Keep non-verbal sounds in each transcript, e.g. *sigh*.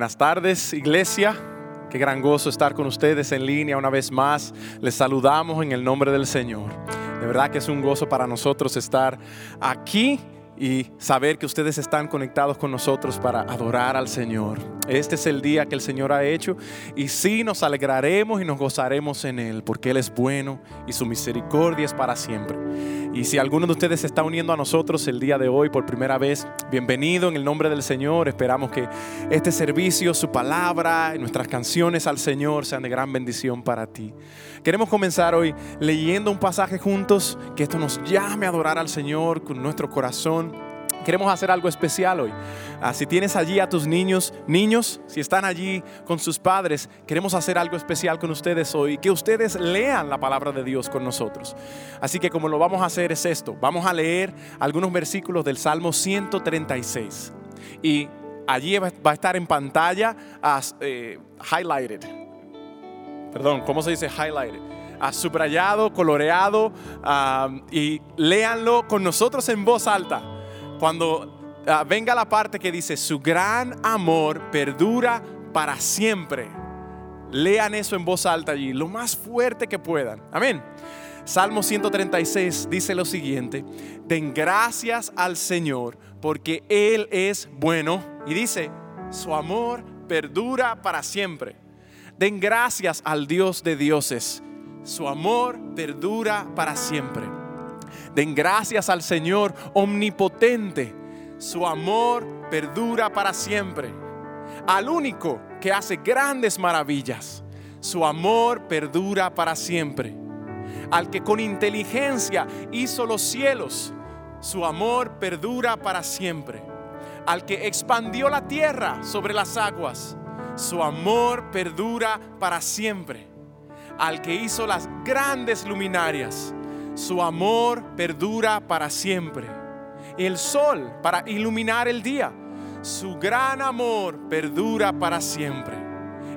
Buenas tardes, iglesia. Qué gran gozo estar con ustedes en línea una vez más. Les saludamos en el nombre del Señor. De verdad que es un gozo para nosotros estar aquí y saber que ustedes están conectados con nosotros para adorar al Señor. Este es el día que el Señor ha hecho y sí nos alegraremos y nos gozaremos en Él porque Él es bueno y su misericordia es para siempre. Y si alguno de ustedes se está uniendo a nosotros el día de hoy por primera vez, bienvenido en el nombre del Señor. Esperamos que este servicio, su palabra nuestras canciones al Señor sean de gran bendición para ti. Queremos comenzar hoy leyendo un pasaje juntos, que esto nos llame a adorar al Señor con nuestro corazón. Queremos hacer algo especial hoy. Ah, si tienes allí a tus niños, niños, si están allí con sus padres, queremos hacer algo especial con ustedes hoy, que ustedes lean la palabra de Dios con nosotros. Así que como lo vamos a hacer es esto, vamos a leer algunos versículos del Salmo 136. Y allí va a estar en pantalla uh, highlighted, perdón, ¿cómo se dice highlighted? Ah, subrayado, coloreado y léanlo con nosotros en voz alta. Cuando ah, venga la parte que dice, su gran amor perdura para siempre. Lean eso en voz alta allí, lo más fuerte que puedan. Amén. Salmo 136 dice lo siguiente, den gracias al Señor porque Él es bueno. Y dice, su amor perdura para siempre. Den gracias al Dios de dioses. Su amor perdura para siempre. Den gracias al Señor omnipotente. Su amor perdura para siempre. Al único que hace grandes maravillas. Su amor perdura para siempre. Al que con inteligencia hizo los cielos. Su amor perdura para siempre. Al que expandió la tierra sobre las aguas su amor perdura para siempre. Al que hizo las grandes luminarias, su amor perdura para siempre. El sol para iluminar el día, su gran amor perdura para siempre.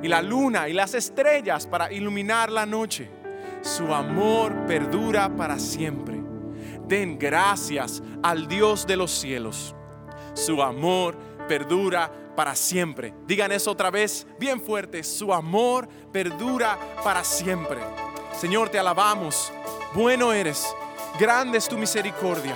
Y la luna y las estrellas para iluminar la noche, su amor perdura para siempre. Den gracias al Dios de los cielos. Su amor perdura para siempre. Digan eso otra vez, bien fuerte. Su amor perdura para siempre. Señor, te alabamos. Bueno eres. Grande es tu misericordia.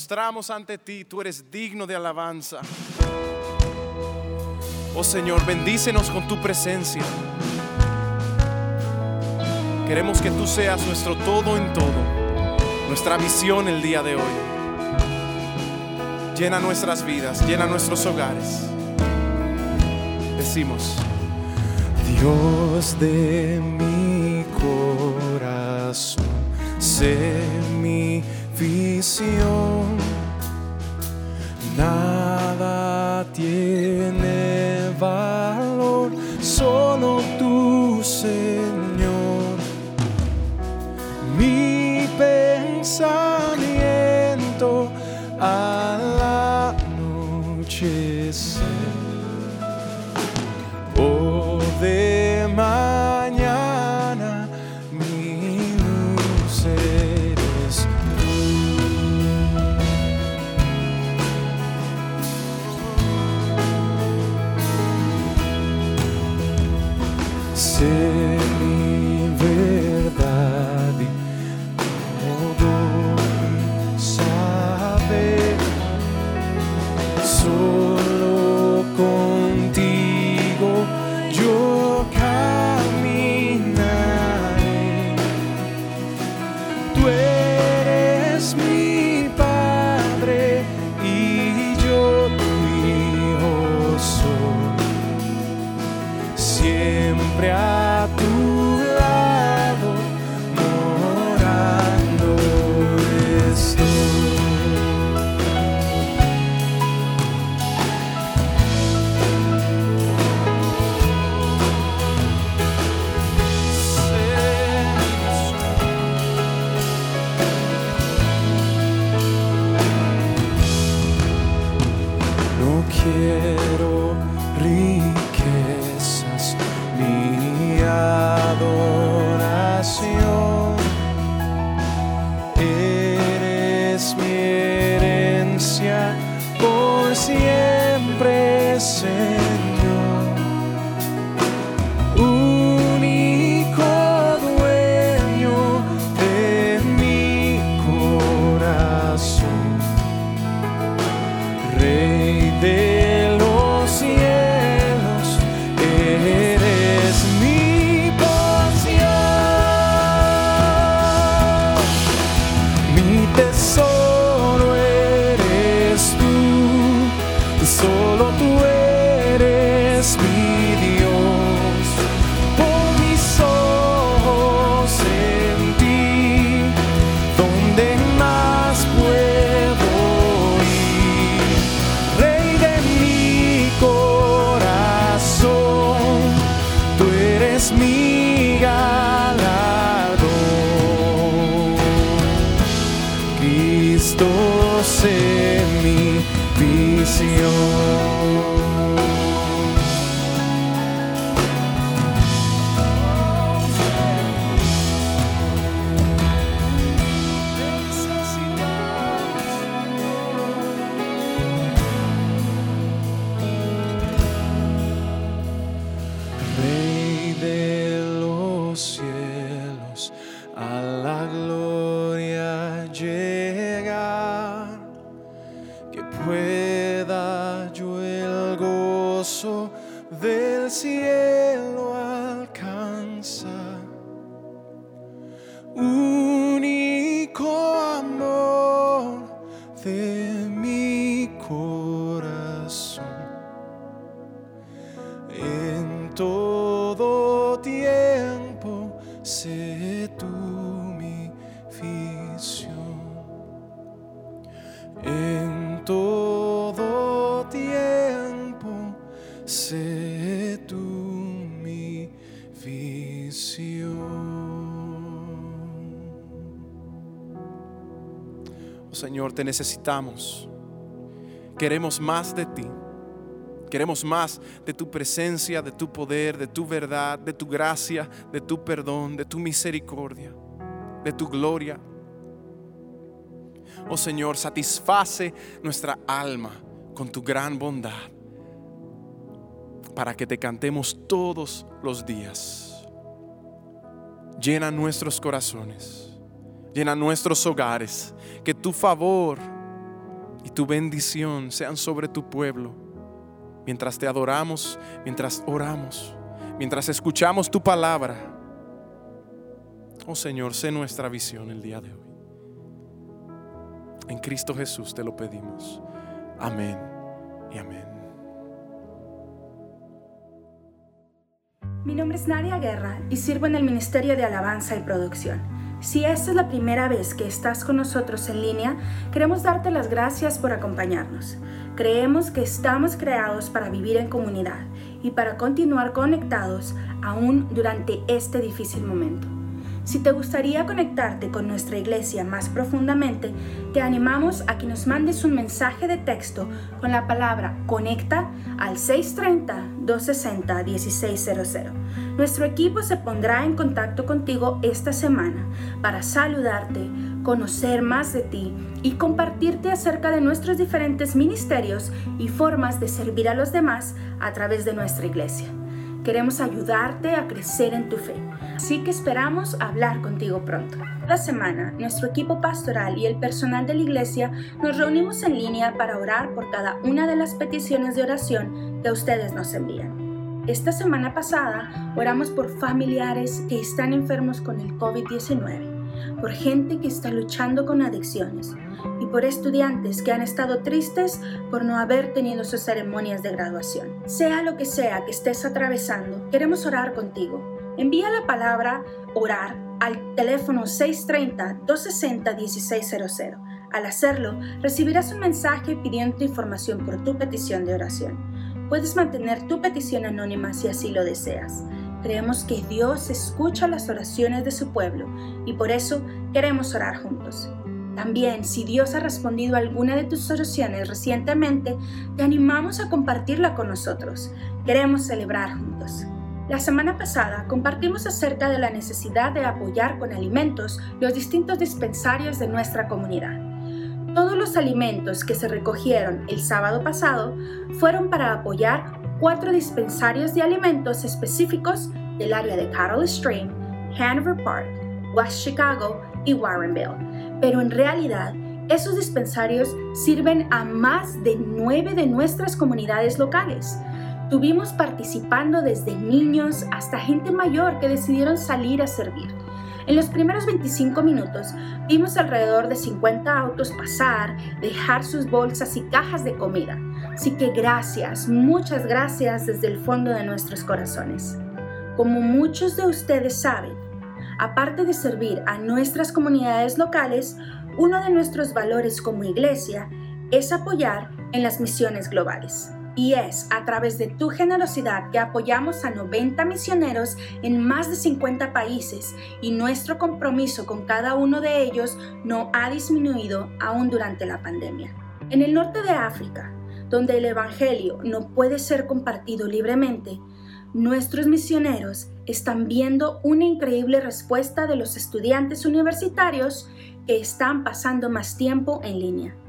mostramos ante ti, tú eres digno de alabanza. Oh Señor, bendícenos con tu presencia. Queremos que tú seas nuestro todo en todo, nuestra visión el día de hoy. Llena nuestras vidas, llena nuestros hogares. Decimos, Dios de mi corazón, sé mi visión, nada tiene valor, solo tu Señor. Mi pensamiento al anochecer. Oh, de Te necesitamos. Queremos más de ti. Queremos más de tu presencia, de tu poder, de tu verdad, de tu gracia, de tu perdón, de tu misericordia, de tu gloria. Oh Señor, satisface nuestra alma con tu gran bondad para que te cantemos todos los días. Llena nuestros corazones, llena nuestros hogares, que tu favor y tu bendición sean sobre tu pueblo mientras te adoramos, mientras oramos, mientras escuchamos tu palabra. Oh Señor, sé nuestra visión el día de hoy. En Cristo Jesús te lo pedimos. Amén y amén. Mi nombre es Nadia Guerra y sirvo en el Ministerio de Alabanza y Producción. Si esta es la primera vez que estás con nosotros en línea, queremos darte las gracias por acompañarnos. Creemos que estamos creados para vivir en comunidad y para continuar conectados aún durante este difícil momento. Si te gustaría conectarte con nuestra iglesia más profundamente, te animamos a que nos mandes un mensaje de texto con la palabra conecta al 630-260-1600. Nuestro equipo se pondrá en contacto contigo esta semana para saludarte, conocer más de ti y compartirte acerca de nuestros diferentes ministerios y formas de servir a los demás a través de nuestra iglesia. Queremos ayudarte a crecer en tu fe, así que esperamos hablar contigo pronto. Cada semana, nuestro equipo pastoral y el personal de la iglesia nos reunimos en línea para orar por cada una de las peticiones de oración que ustedes nos envían. Esta semana pasada oramos por familiares que están enfermos con el COVID-19, por gente que está luchando con adicciones y por estudiantes que han estado tristes por no haber tenido sus ceremonias de graduación. Sea lo que sea que estés atravesando, queremos orar contigo. Envía la palabra orar al teléfono 630-260-1600. Al hacerlo, recibirás un mensaje pidiendo información por tu petición de oración. Puedes mantener tu petición anónima si así lo deseas. Creemos que Dios escucha las oraciones de su pueblo y por eso queremos orar juntos. También, si Dios ha respondido a alguna de tus oraciones recientemente, te animamos a compartirla con nosotros. Queremos celebrar juntos. La semana pasada compartimos acerca de la necesidad de apoyar con alimentos los distintos dispensarios de nuestra comunidad. Todos los alimentos que se recogieron el sábado pasado fueron para apoyar cuatro dispensarios de alimentos específicos del área de Cattle Stream, Hanover Park, West Chicago y Warrenville. Pero en realidad, esos dispensarios sirven a más de nueve de nuestras comunidades locales. Tuvimos participando desde niños hasta gente mayor que decidieron salir a servir. En los primeros 25 minutos vimos alrededor de 50 autos pasar, dejar sus bolsas y cajas de comida. Así que gracias, muchas gracias desde el fondo de nuestros corazones. Como muchos de ustedes saben, aparte de servir a nuestras comunidades locales, uno de nuestros valores como iglesia es apoyar en las misiones globales. Y es a través de tu generosidad que apoyamos a 90 misioneros en más de 50 países y nuestro compromiso con cada uno de ellos no ha disminuido aún durante la pandemia. En el norte de África, donde el Evangelio no puede ser compartido libremente, nuestros misioneros están viendo una increíble respuesta de los estudiantes universitarios que están pasando más tiempo en línea.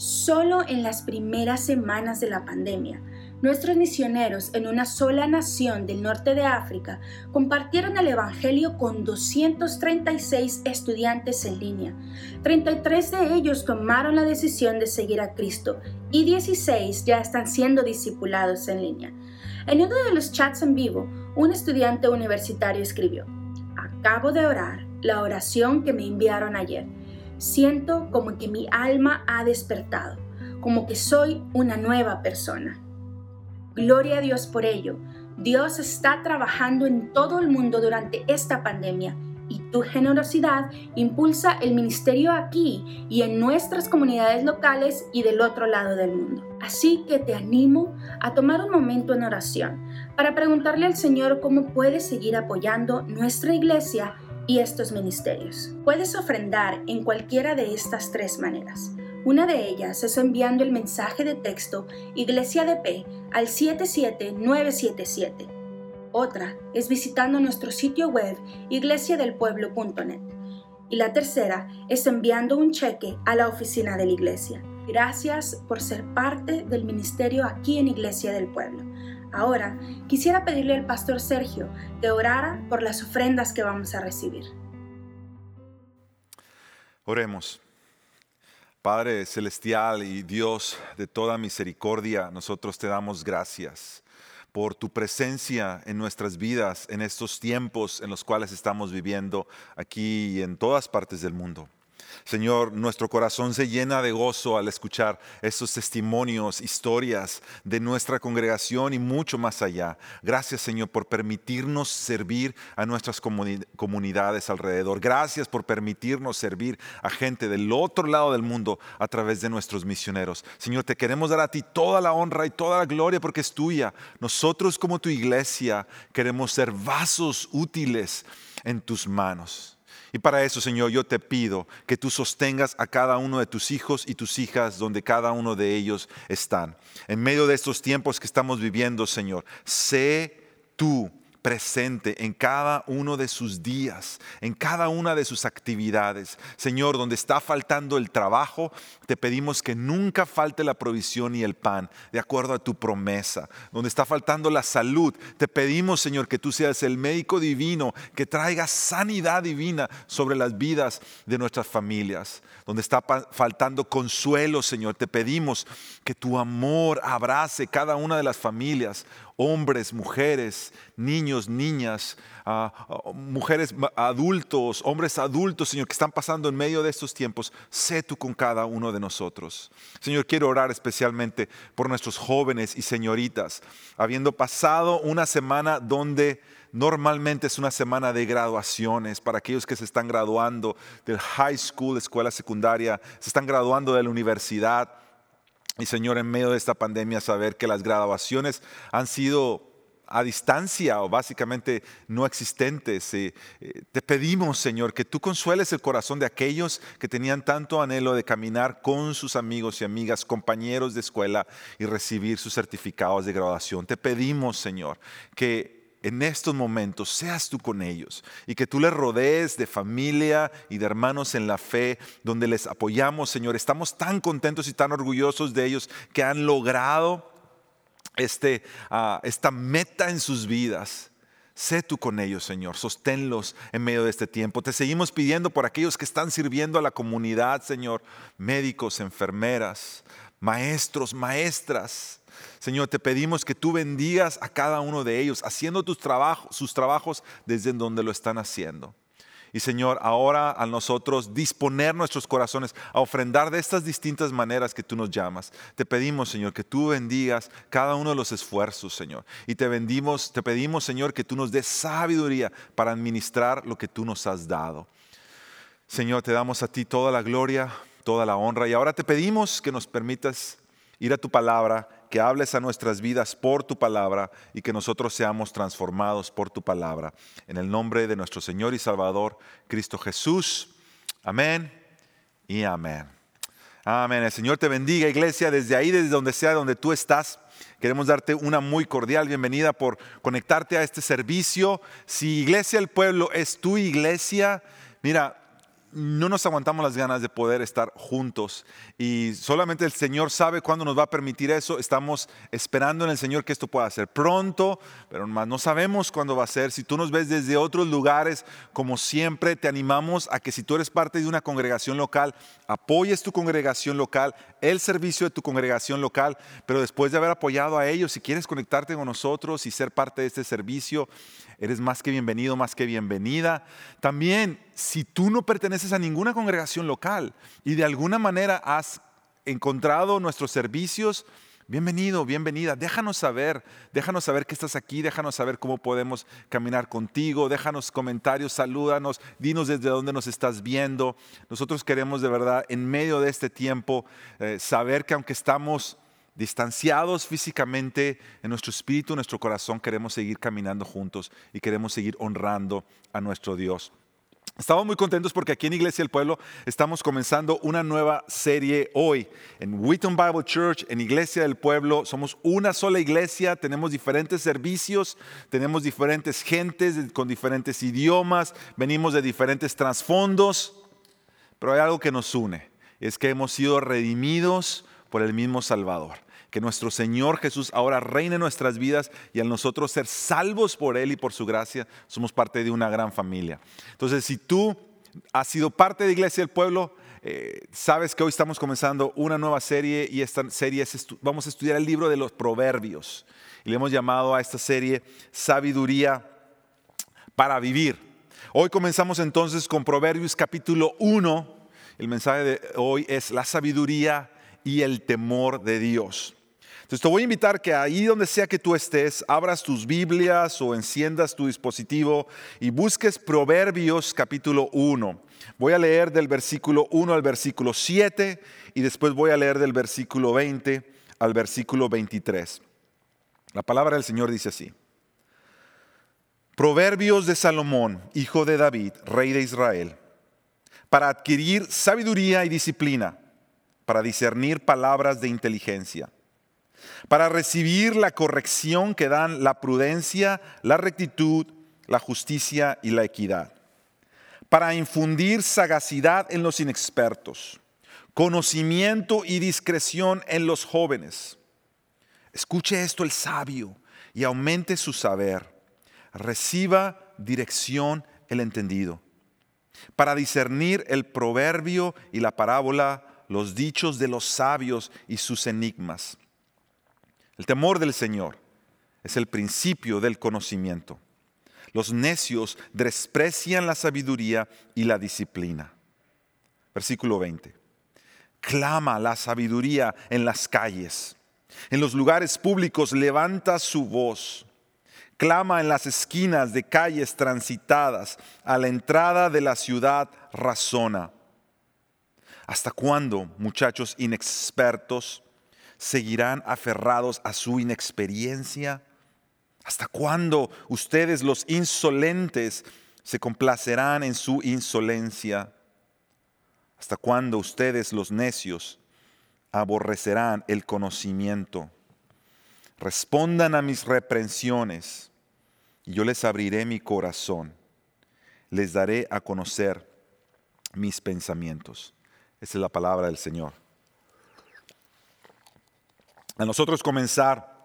Solo en las primeras semanas de la pandemia, Nuestros misioneros en una sola nación del norte de África compartieron el Evangelio con 236 estudiantes en línea. 33 de ellos tomaron la decisión de seguir a Cristo y 16 ya están siendo discipulados en línea. En uno de los chats en vivo, un estudiante universitario escribió, Acabo de orar la oración que me enviaron ayer. Siento como que mi alma ha despertado, como que soy una nueva persona. Gloria a Dios por ello. Dios está trabajando en todo el mundo durante esta pandemia y tu generosidad impulsa el ministerio aquí y en nuestras comunidades locales y del otro lado del mundo. Así que te animo a tomar un momento en oración para preguntarle al Señor cómo puedes seguir apoyando nuestra iglesia y estos ministerios. Puedes ofrendar en cualquiera de estas tres maneras. Una de ellas es enviando el mensaje de texto Iglesia de P al 77977. Otra es visitando nuestro sitio web iglesiadelpueblo.net. Y la tercera es enviando un cheque a la oficina de la iglesia. Gracias por ser parte del ministerio aquí en Iglesia del Pueblo. Ahora quisiera pedirle al pastor Sergio que orara por las ofrendas que vamos a recibir. Oremos. Padre celestial y Dios de toda misericordia, nosotros te damos gracias por tu presencia en nuestras vidas en estos tiempos en los cuales estamos viviendo aquí y en todas partes del mundo. Señor, nuestro corazón se llena de gozo al escuchar estos testimonios, historias de nuestra congregación y mucho más allá. Gracias, Señor, por permitirnos servir a nuestras comunidades alrededor. Gracias por permitirnos servir a gente del otro lado del mundo a través de nuestros misioneros. Señor, te queremos dar a ti toda la honra y toda la gloria porque es tuya. Nosotros como tu iglesia queremos ser vasos útiles en tus manos. Y para eso, Señor, yo te pido que tú sostengas a cada uno de tus hijos y tus hijas donde cada uno de ellos están. En medio de estos tiempos que estamos viviendo, Señor, sé tú presente en cada uno de sus días, en cada una de sus actividades. Señor, donde está faltando el trabajo, te pedimos que nunca falte la provisión y el pan, de acuerdo a tu promesa. Donde está faltando la salud, te pedimos, Señor, que tú seas el médico divino, que traiga sanidad divina sobre las vidas de nuestras familias. Donde está faltando consuelo, Señor, te pedimos que tu amor abrace cada una de las familias hombres, mujeres, niños, niñas, ah, mujeres adultos, hombres adultos, Señor, que están pasando en medio de estos tiempos, sé tú con cada uno de nosotros. Señor, quiero orar especialmente por nuestros jóvenes y señoritas, habiendo pasado una semana donde normalmente es una semana de graduaciones para aquellos que se están graduando del high school, escuela secundaria, se están graduando de la universidad y Señor, en medio de esta pandemia, saber que las graduaciones han sido a distancia o básicamente no existentes. Eh, eh, te pedimos, Señor, que tú consueles el corazón de aquellos que tenían tanto anhelo de caminar con sus amigos y amigas, compañeros de escuela y recibir sus certificados de graduación. Te pedimos, Señor, que en estos momentos seas tú con ellos y que tú les rodees de familia y de hermanos en la fe, donde les apoyamos, Señor. Estamos tan contentos y tan orgullosos de ellos que han logrado este, ah, esta meta en sus vidas. Sé tú con ellos, Señor. Sosténlos en medio de este tiempo. Te seguimos pidiendo por aquellos que están sirviendo a la comunidad, Señor. Médicos, enfermeras, maestros, maestras Señor, te pedimos que tú bendigas a cada uno de ellos, haciendo tus trabajos, sus trabajos desde donde lo están haciendo. Y Señor, ahora a nosotros disponer nuestros corazones a ofrendar de estas distintas maneras que tú nos llamas. Te pedimos, Señor, que tú bendigas cada uno de los esfuerzos, Señor. Y te bendimos, te pedimos, Señor, que tú nos des sabiduría para administrar lo que tú nos has dado. Señor, te damos a ti toda la gloria, toda la honra. Y ahora te pedimos que nos permitas ir a tu palabra que hables a nuestras vidas por tu palabra y que nosotros seamos transformados por tu palabra. En el nombre de nuestro Señor y Salvador, Cristo Jesús. Amén y amén. Amén. El Señor te bendiga, iglesia, desde ahí, desde donde sea, donde tú estás. Queremos darte una muy cordial bienvenida por conectarte a este servicio. Si Iglesia el Pueblo es tu iglesia, mira, no nos aguantamos las ganas de poder estar juntos y solamente el Señor sabe cuándo nos va a permitir eso. Estamos esperando en el Señor que esto pueda ser pronto, pero no sabemos cuándo va a ser. Si tú nos ves desde otros lugares, como siempre, te animamos a que si tú eres parte de una congregación local, apoyes tu congregación local, el servicio de tu congregación local, pero después de haber apoyado a ellos, si quieres conectarte con nosotros y ser parte de este servicio, eres más que bienvenido, más que bienvenida. También, si tú no perteneces a ninguna congregación local y de alguna manera has encontrado nuestros servicios, bienvenido, bienvenida. Déjanos saber, déjanos saber que estás aquí, déjanos saber cómo podemos caminar contigo, déjanos comentarios, salúdanos, dinos desde dónde nos estás viendo. Nosotros queremos de verdad, en medio de este tiempo, eh, saber que aunque estamos distanciados físicamente, en nuestro espíritu, en nuestro corazón, queremos seguir caminando juntos y queremos seguir honrando a nuestro Dios. Estamos muy contentos porque aquí en Iglesia del Pueblo estamos comenzando una nueva serie hoy. En Wheaton Bible Church, en Iglesia del Pueblo, somos una sola iglesia, tenemos diferentes servicios, tenemos diferentes gentes con diferentes idiomas, venimos de diferentes trasfondos, pero hay algo que nos une, es que hemos sido redimidos por el mismo Salvador que nuestro Señor Jesús ahora reine en nuestras vidas y al nosotros ser salvos por Él y por su gracia, somos parte de una gran familia. Entonces, si tú has sido parte de Iglesia del Pueblo, eh, sabes que hoy estamos comenzando una nueva serie y esta serie es, vamos a estudiar el libro de los proverbios. Y le hemos llamado a esta serie Sabiduría para Vivir. Hoy comenzamos entonces con Proverbios capítulo 1. El mensaje de hoy es la sabiduría y el temor de Dios. Entonces te voy a invitar que ahí donde sea que tú estés, abras tus Biblias o enciendas tu dispositivo y busques Proverbios capítulo 1. Voy a leer del versículo 1 al versículo 7 y después voy a leer del versículo 20 al versículo 23. La palabra del Señor dice así. Proverbios de Salomón, hijo de David, rey de Israel, para adquirir sabiduría y disciplina, para discernir palabras de inteligencia para recibir la corrección que dan la prudencia, la rectitud, la justicia y la equidad, para infundir sagacidad en los inexpertos, conocimiento y discreción en los jóvenes. Escuche esto el sabio y aumente su saber. Reciba dirección el entendido. Para discernir el proverbio y la parábola, los dichos de los sabios y sus enigmas el temor del Señor es el principio del conocimiento. Los necios desprecian la sabiduría y la disciplina. Versículo 20. Clama la sabiduría en las calles. En los lugares públicos levanta su voz. Clama en las esquinas de calles transitadas. A la entrada de la ciudad razona. ¿Hasta cuándo, muchachos inexpertos? Seguirán aferrados a su inexperiencia? ¿Hasta cuándo ustedes los insolentes se complacerán en su insolencia? ¿Hasta cuándo ustedes los necios aborrecerán el conocimiento? Respondan a mis reprensiones y yo les abriré mi corazón. Les daré a conocer mis pensamientos. Esa es la palabra del Señor a nosotros comenzar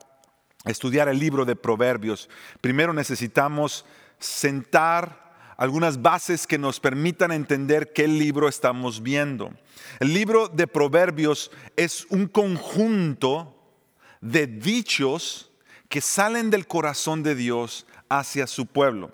a estudiar el libro de Proverbios, primero necesitamos sentar algunas bases que nos permitan entender qué libro estamos viendo. El libro de Proverbios es un conjunto de dichos que salen del corazón de Dios hacia su pueblo.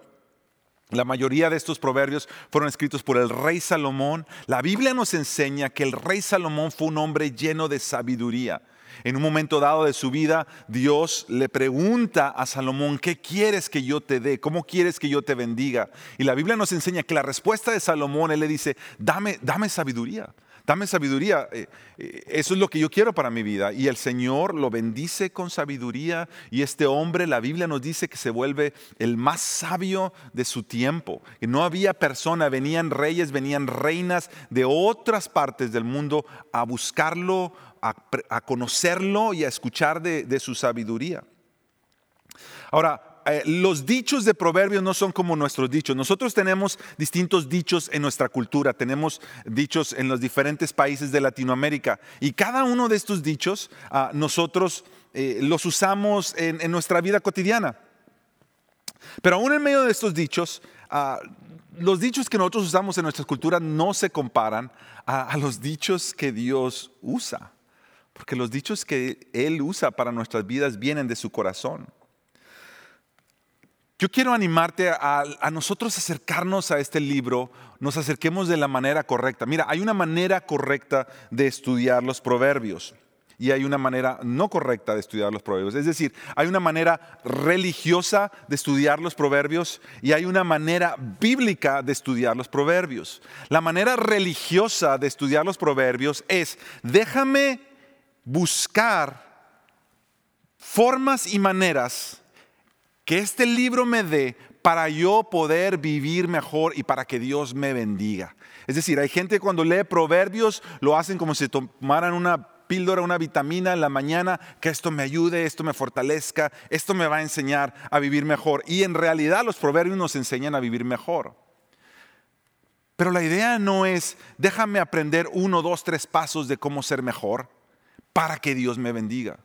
La mayoría de estos proverbios fueron escritos por el rey Salomón. La Biblia nos enseña que el rey Salomón fue un hombre lleno de sabiduría. En un momento dado de su vida, Dios le pregunta a Salomón, ¿qué quieres que yo te dé? ¿Cómo quieres que yo te bendiga? Y la Biblia nos enseña que la respuesta de Salomón, él le dice, dame, dame sabiduría. Dame sabiduría, eh, eh, eso es lo que yo quiero para mi vida. Y el Señor lo bendice con sabiduría y este hombre, la Biblia nos dice que se vuelve el más sabio de su tiempo. Que no había persona, venían reyes, venían reinas de otras partes del mundo a buscarlo, a, conocerlo y a escuchar de, su sabiduría. Ahora, eh, los dichos de proverbios no son como nuestros dichos. Nosotros tenemos distintos dichos en nuestra cultura, tenemos dichos en los diferentes países de Latinoamérica y cada uno de estos dichos ah, nosotros eh, los usamos en, nuestra vida cotidiana. Pero aún en medio de estos dichos, ah, los dichos que nosotros usamos en nuestra cultura no se comparan a los dichos que Dios usa, porque los dichos que Él usa para nuestras vidas vienen de su corazón. Yo quiero animarte a, a nosotros acercarnos a este libro, nos acerquemos de la manera correcta. Mira, hay una manera correcta de estudiar los proverbios y hay una manera no correcta de estudiar los proverbios. Es decir, hay una manera religiosa de estudiar los proverbios y hay una manera bíblica de estudiar los proverbios. La manera religiosa de estudiar los proverbios es, déjame buscar formas y maneras que este libro me dé para yo poder vivir mejor y para que Dios me bendiga. Es decir, hay gente que cuando lee proverbios lo hacen como si tomaran una píldora, una vitamina en la mañana, que esto me ayude, esto me fortalezca, esto me va a enseñar a vivir mejor. Y en realidad los proverbios nos enseñan a vivir mejor. Pero la idea no es, déjame aprender uno, dos, tres pasos de cómo ser mejor para que Dios me bendiga.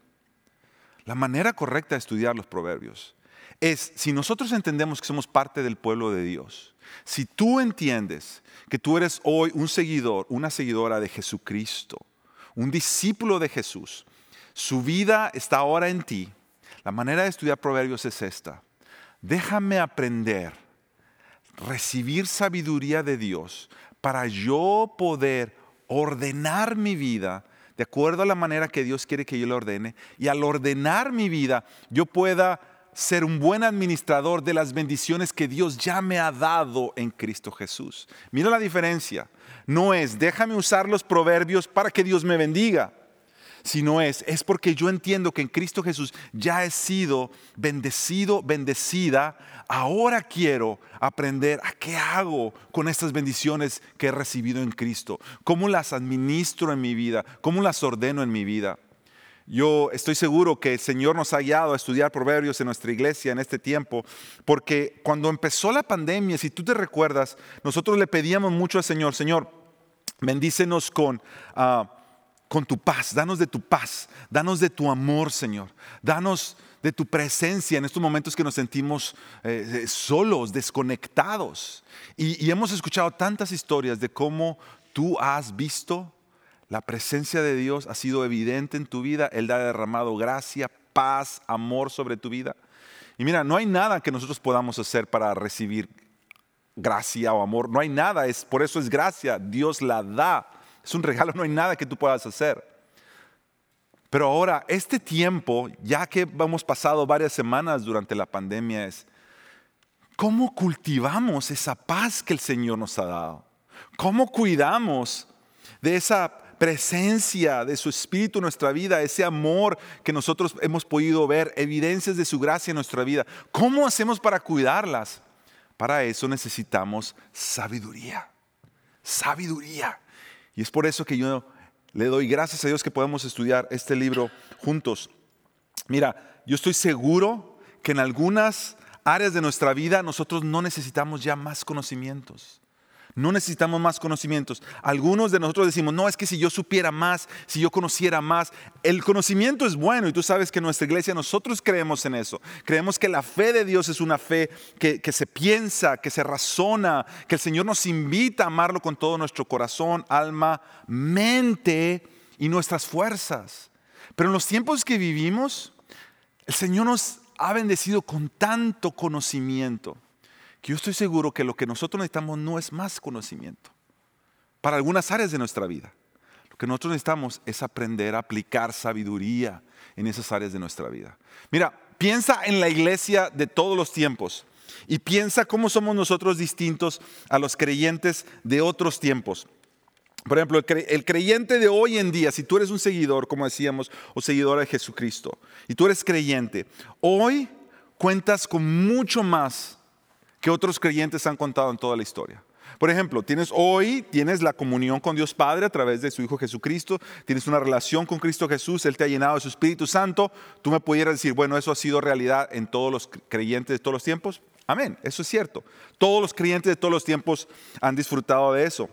La manera correcta de estudiar los proverbios es, si nosotros entendemos que somos parte del pueblo de Dios, si tú entiendes que tú eres hoy un seguidor, una seguidora de Jesucristo, un discípulo de Jesús, su vida está ahora en ti, la manera de estudiar proverbios es esta. Déjame aprender, recibir sabiduría de Dios para yo poder ordenar mi vida de acuerdo a la manera que Dios quiere que yo la ordene y al ordenar mi vida yo pueda ser un buen administrador de las bendiciones que Dios ya me ha dado en Cristo Jesús. Mira la diferencia. No es, déjame usar los proverbios para que Dios me bendiga, sino es, es porque yo entiendo que en Cristo Jesús ya he sido bendecido, bendecida. Ahora quiero aprender a qué hago con estas bendiciones que he recibido en Cristo, cómo las administro en mi vida, cómo las ordeno en mi vida. Yo estoy seguro que el Señor nos ha guiado a estudiar proverbios en nuestra iglesia en este tiempo, porque cuando empezó la pandemia, si tú te recuerdas, nosotros le pedíamos mucho al Señor, Señor, bendícenos con, ah, con tu paz, danos de tu paz, danos de tu amor, Señor, danos de tu presencia en estos momentos que nos sentimos eh, solos, desconectados. Y, y hemos escuchado tantas historias de cómo tú has visto la presencia de Dios ha sido evidente en tu vida. Él ha derramado gracia, paz, amor sobre tu vida. Y mira, no hay nada que nosotros podamos hacer para recibir gracia o amor. No hay nada, es, por eso es gracia. Dios la da. Es un regalo, no hay nada que tú puedas hacer. Pero ahora, este tiempo, ya que hemos pasado varias semanas durante la pandemia, es cómo cultivamos esa paz que el Señor nos ha dado. ¿Cómo cuidamos de esa presencia de su Espíritu en nuestra vida, ese amor que nosotros hemos podido ver, evidencias de su gracia en nuestra vida. ¿Cómo hacemos para cuidarlas? Para eso necesitamos sabiduría, sabiduría. Y es por eso que yo le doy gracias a Dios que podemos estudiar este libro juntos. Mira, yo estoy seguro que en algunas áreas de nuestra vida nosotros no necesitamos ya más conocimientos. No necesitamos más conocimientos. Algunos de nosotros decimos, no, es que si yo supiera más, si yo conociera más, el conocimiento es bueno y tú sabes que en nuestra iglesia nosotros creemos en eso. Creemos que la fe de Dios es una fe que, que se piensa, que se razona, que el Señor nos invita a amarlo con todo nuestro corazón, alma, mente y nuestras fuerzas. Pero en los tiempos que vivimos, el Señor nos ha bendecido con tanto conocimiento yo estoy seguro que lo que nosotros necesitamos no es más conocimiento para algunas áreas de nuestra vida. Lo que nosotros necesitamos es aprender a aplicar sabiduría en esas áreas de nuestra vida. Mira, piensa en la iglesia de todos los tiempos y piensa cómo somos nosotros distintos a los creyentes de otros tiempos. Por ejemplo, el creyente de hoy en día, si tú eres un seguidor, como decíamos, o seguidora de Jesucristo, y tú eres creyente, hoy cuentas con mucho más que otros creyentes han contado en toda la historia. Por ejemplo, tienes hoy, tienes la comunión con Dios Padre a través de su Hijo Jesucristo, tienes una relación con Cristo Jesús, Él te ha llenado de su Espíritu Santo. Tú me pudieras decir, bueno, eso ha sido realidad en todos los creyentes de todos los tiempos. Amén, eso es cierto. Todos los creyentes de todos los tiempos han disfrutado de eso.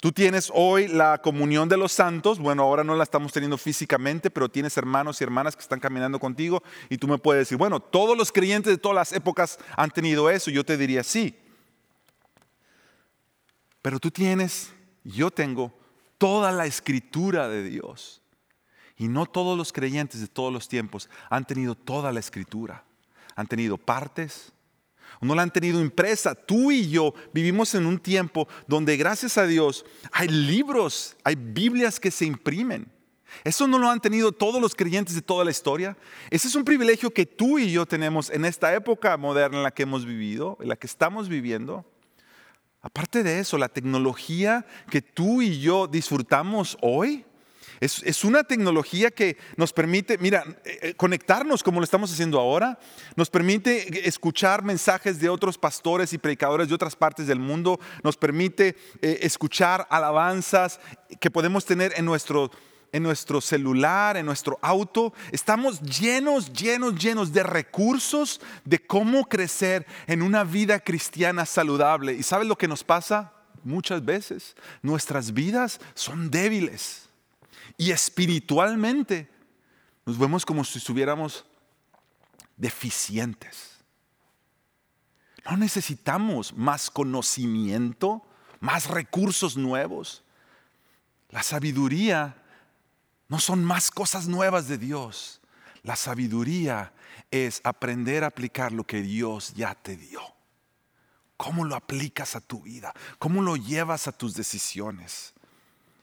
Tú tienes hoy la comunión de los santos, bueno, ahora no la estamos teniendo físicamente, pero tienes hermanos y hermanas que están caminando contigo y tú me puedes decir, bueno, todos los creyentes de todas las épocas han tenido eso. Yo te diría sí. Pero tú tienes, yo tengo toda la escritura de Dios. Y no todos los creyentes de todos los tiempos han tenido toda la escritura. Han tenido partes, no la han tenido impresa. Tú y yo vivimos en un tiempo donde gracias a Dios hay libros, hay Biblias que se imprimen. Eso no lo han tenido todos los creyentes de toda la historia. Ese es un privilegio que tú y yo tenemos en esta época moderna en la que hemos vivido, en la que estamos viviendo. Aparte de eso, la tecnología que tú y yo disfrutamos hoy es, una tecnología que nos permite, mira, eh, eh, conectarnos como lo estamos haciendo ahora, nos permite escuchar mensajes de otros pastores y predicadores de otras partes del mundo, nos permite eh, escuchar alabanzas que podemos tener en nuestro en nuestro celular, en nuestro auto. Estamos llenos, llenos, llenos de recursos de cómo crecer en una vida cristiana saludable. ¿Y sabes lo que nos pasa? Muchas veces nuestras vidas son débiles y espiritualmente nos vemos como si estuviéramos deficientes. No necesitamos más conocimiento, más recursos nuevos. La sabiduría no son más cosas nuevas de Dios. La sabiduría es aprender a aplicar lo que Dios ya te dio. ¿Cómo lo aplicas a tu vida? ¿Cómo lo llevas a tus decisiones?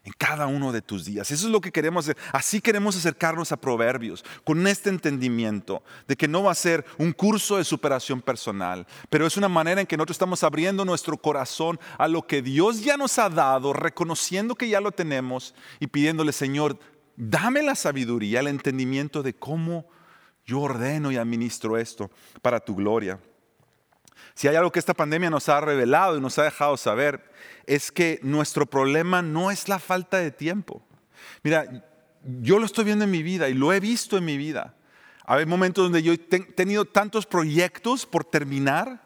En cada uno de tus días. Eso es lo que queremos hacer. Así queremos acercarnos a Proverbios, con este entendimiento de que no va a ser un curso de superación personal, pero es una manera en que nosotros estamos abriendo nuestro corazón a lo que Dios ya nos ha dado, reconociendo que ya lo tenemos y pidiéndole, Señor, dame la sabiduría, el entendimiento de cómo yo ordeno y administro esto para tu gloria. Si hay algo que esta pandemia nos ha revelado y nos ha dejado saber, es que nuestro problema no es la falta de tiempo. Mira, yo lo estoy viendo en mi vida y lo he visto en mi vida. Hay momentos donde yo he tenido tantos proyectos por terminar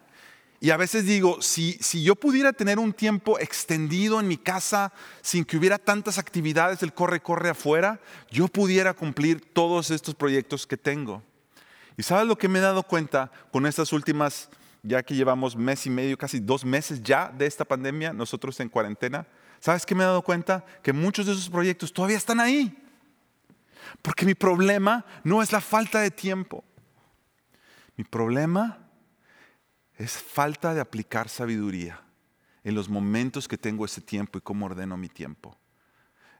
y a veces digo, si, si yo pudiera tener un tiempo extendido en mi casa sin que hubiera tantas actividades del corre-corre afuera, yo pudiera cumplir todos estos proyectos que tengo. ¿Y sabes lo que me he dado cuenta con estas últimas, ya que llevamos mes y medio, casi dos meses ya de esta pandemia, nosotros en cuarentena? ¿Sabes qué me he dado cuenta? Que muchos de esos proyectos todavía están ahí. Porque mi problema no es la falta de tiempo. Mi problema es falta de aplicar sabiduría en los momentos que tengo ese tiempo y cómo ordeno mi tiempo.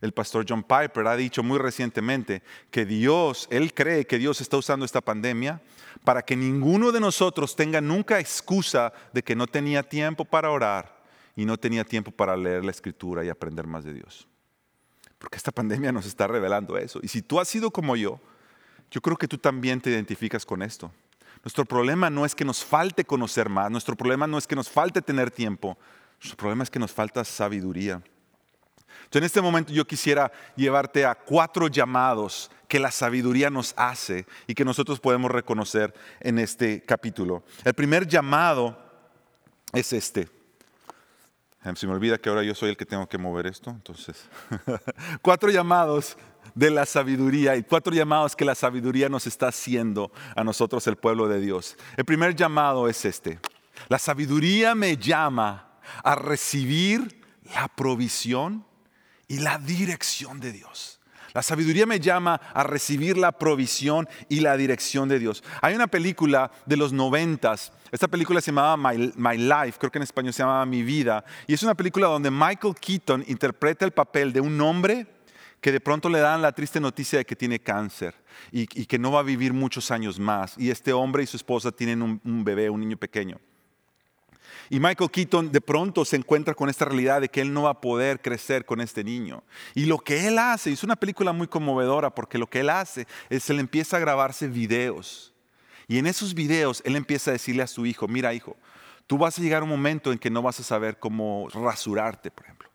El pastor John Piper ha dicho muy recientemente que Dios, él cree que Dios está usando esta pandemia para que ninguno de nosotros tenga nunca excusa de que no tenía tiempo para orar y no tenía tiempo para leer la escritura y aprender más de Dios. Porque esta pandemia nos está revelando eso. Y si tú has sido como yo, yo creo que tú también te identificas con esto. Nuestro problema no es que nos falte conocer más, nuestro problema no es que nos falte tener tiempo, nuestro problema es que nos falta sabiduría. Entonces, en este momento yo quisiera llevarte a cuatro llamados que la sabiduría nos hace y que nosotros podemos reconocer en este capítulo. El primer llamado es este. Se me olvida que ahora yo soy el que tengo que mover esto, entonces. *laughs* cuatro llamados de la sabiduría y cuatro llamados que la sabiduría nos está haciendo a nosotros, el pueblo de Dios. El primer llamado es este. La sabiduría me llama a recibir la provisión y la dirección de Dios. La sabiduría me llama a recibir la provisión y la dirección de Dios. Hay una película de los noventas, esta película se llamaba My, Life, creo que en español se llamaba Mi Vida, y es una película donde Michael Keaton interpreta el papel de un hombre que de pronto le dan la triste noticia de que tiene cáncer y, que no va a vivir muchos años más. Y este hombre y su esposa tienen un bebé, un niño pequeño. Y Michael Keaton de pronto se encuentra con esta realidad de que él no va a poder crecer con este niño. Y lo que él hace, es una película muy conmovedora porque lo que él hace es él empieza a grabarse videos. Y en esos videos él empieza a decirle a su hijo, mira hijo, Tú vas a llegar a un momento en que no vas a saber cómo rasurarte, por ejemplo.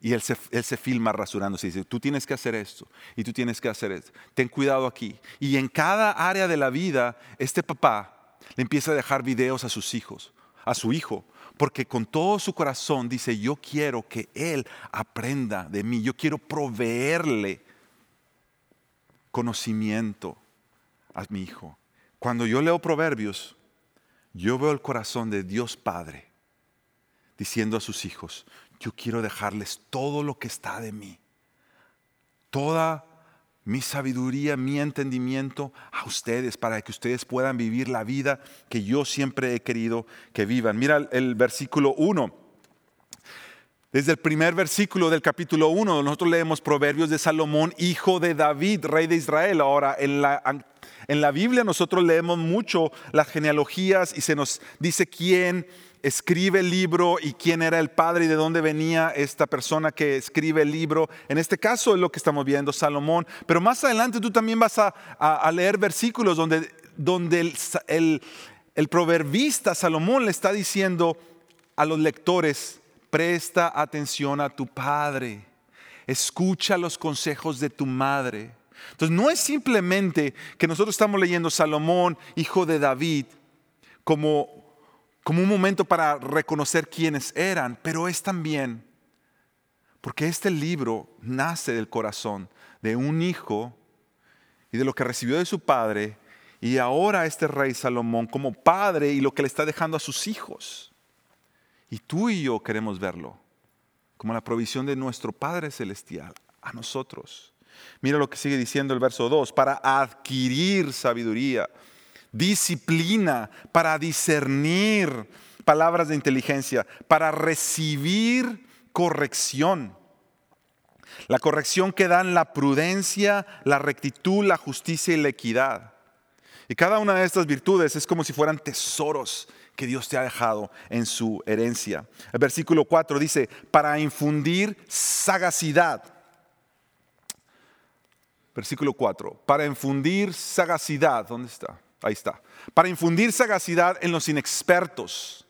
Y él se, él se filma rasurándose y dice, tú tienes que hacer esto y tú tienes que hacer esto. Ten cuidado aquí. Y en cada área de la vida, este papá le empieza a dejar videos a sus hijos, a su hijo, porque con todo su corazón dice, yo quiero que él aprenda de mí, yo quiero proveerle conocimiento a mi hijo. Cuando yo leo proverbios, yo veo el corazón de Dios Padre diciendo a sus hijos, yo quiero dejarles todo lo que está de mí, toda mi sabiduría, mi entendimiento a ustedes para que ustedes puedan vivir la vida que yo siempre he querido que vivan. Mira el, versículo 1. Desde el primer versículo del capítulo 1, nosotros leemos Proverbios de Salomón, hijo de David, rey de Israel. Ahora, en la, en la Biblia nosotros leemos mucho las genealogías y se nos dice quién escribe el libro y quién era el padre y de dónde venía esta persona que escribe el libro. En este caso es lo que estamos viendo, Salomón. Pero más adelante tú también vas a, leer versículos donde, donde el, el- el proverbista Salomón le está diciendo a los lectores, presta atención a tu padre, escucha los consejos de tu madre. Entonces no es simplemente que nosotros estamos leyendo Salomón, hijo de David, como, como un momento para reconocer quiénes eran, pero es también porque este libro nace del corazón de un hijo y de lo que recibió de su padre, y ahora este rey Salomón como padre y lo que le está dejando a sus hijos. Y tú y yo queremos verlo como la provisión de nuestro Padre Celestial a nosotros. Mira lo que sigue diciendo el verso 2, para adquirir sabiduría, disciplina, para discernir palabras de inteligencia, para recibir corrección. La corrección que dan la prudencia, la rectitud, la justicia y la equidad. Y cada una de estas virtudes es como si fueran tesoros que Dios te ha dejado en su herencia. El versículo 4 dice, para infundir sagacidad. Versículo 4, para infundir sagacidad. ¿Dónde está? Ahí está. Para infundir sagacidad en los inexpertos,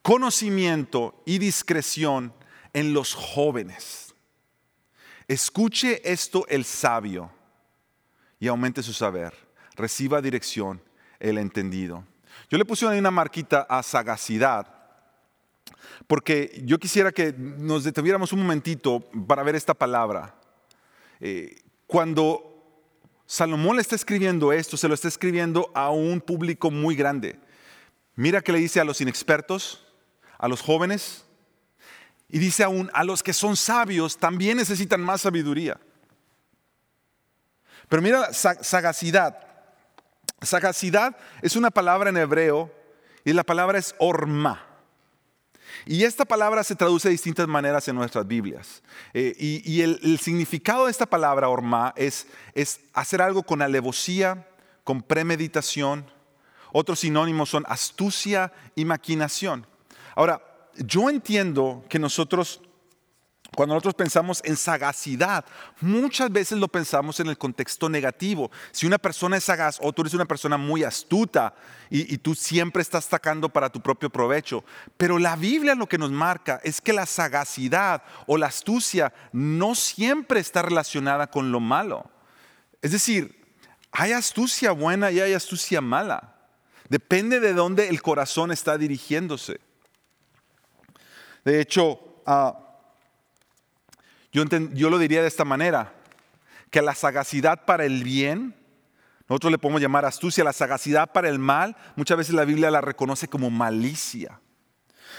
conocimiento y discreción en los jóvenes. Escuche esto el sabio y aumente su saber. Reciba dirección el entendido. Yo le puse una marquita a sagacidad, porque yo quisiera que nos detuviéramos un momentito para ver esta palabra. Eh, cuando Salomón le está escribiendo esto, se lo está escribiendo a un público muy grande. Mira que le dice a los inexpertos, a los jóvenes, y dice aún a los que son sabios también necesitan más sabiduría. Pero mira, sa- sagacidad. Sagacidad es una palabra en hebreo y la palabra es orma. Y esta palabra se traduce de distintas maneras en nuestras Biblias. Eh, y el significado de esta palabra orma es, es hacer algo con alevosía, con premeditación. Otros sinónimos son astucia y maquinación. Ahora, yo entiendo que nosotros cuando nosotros pensamos en sagacidad, muchas veces lo pensamos en el contexto negativo. Si una persona es sagaz o tú eres una persona muy astuta y, tú siempre estás sacando para tu propio provecho. Pero la Biblia lo que nos marca es que la sagacidad o la astucia no siempre está relacionada con lo malo. Es decir, hay astucia buena y hay astucia mala. Depende de dónde el corazón está dirigiéndose. De hecho, ah, yo, lo diría de esta manera, que la sagacidad para el bien, nosotros le podemos llamar astucia, la sagacidad para el mal, muchas veces la Biblia la reconoce como malicia.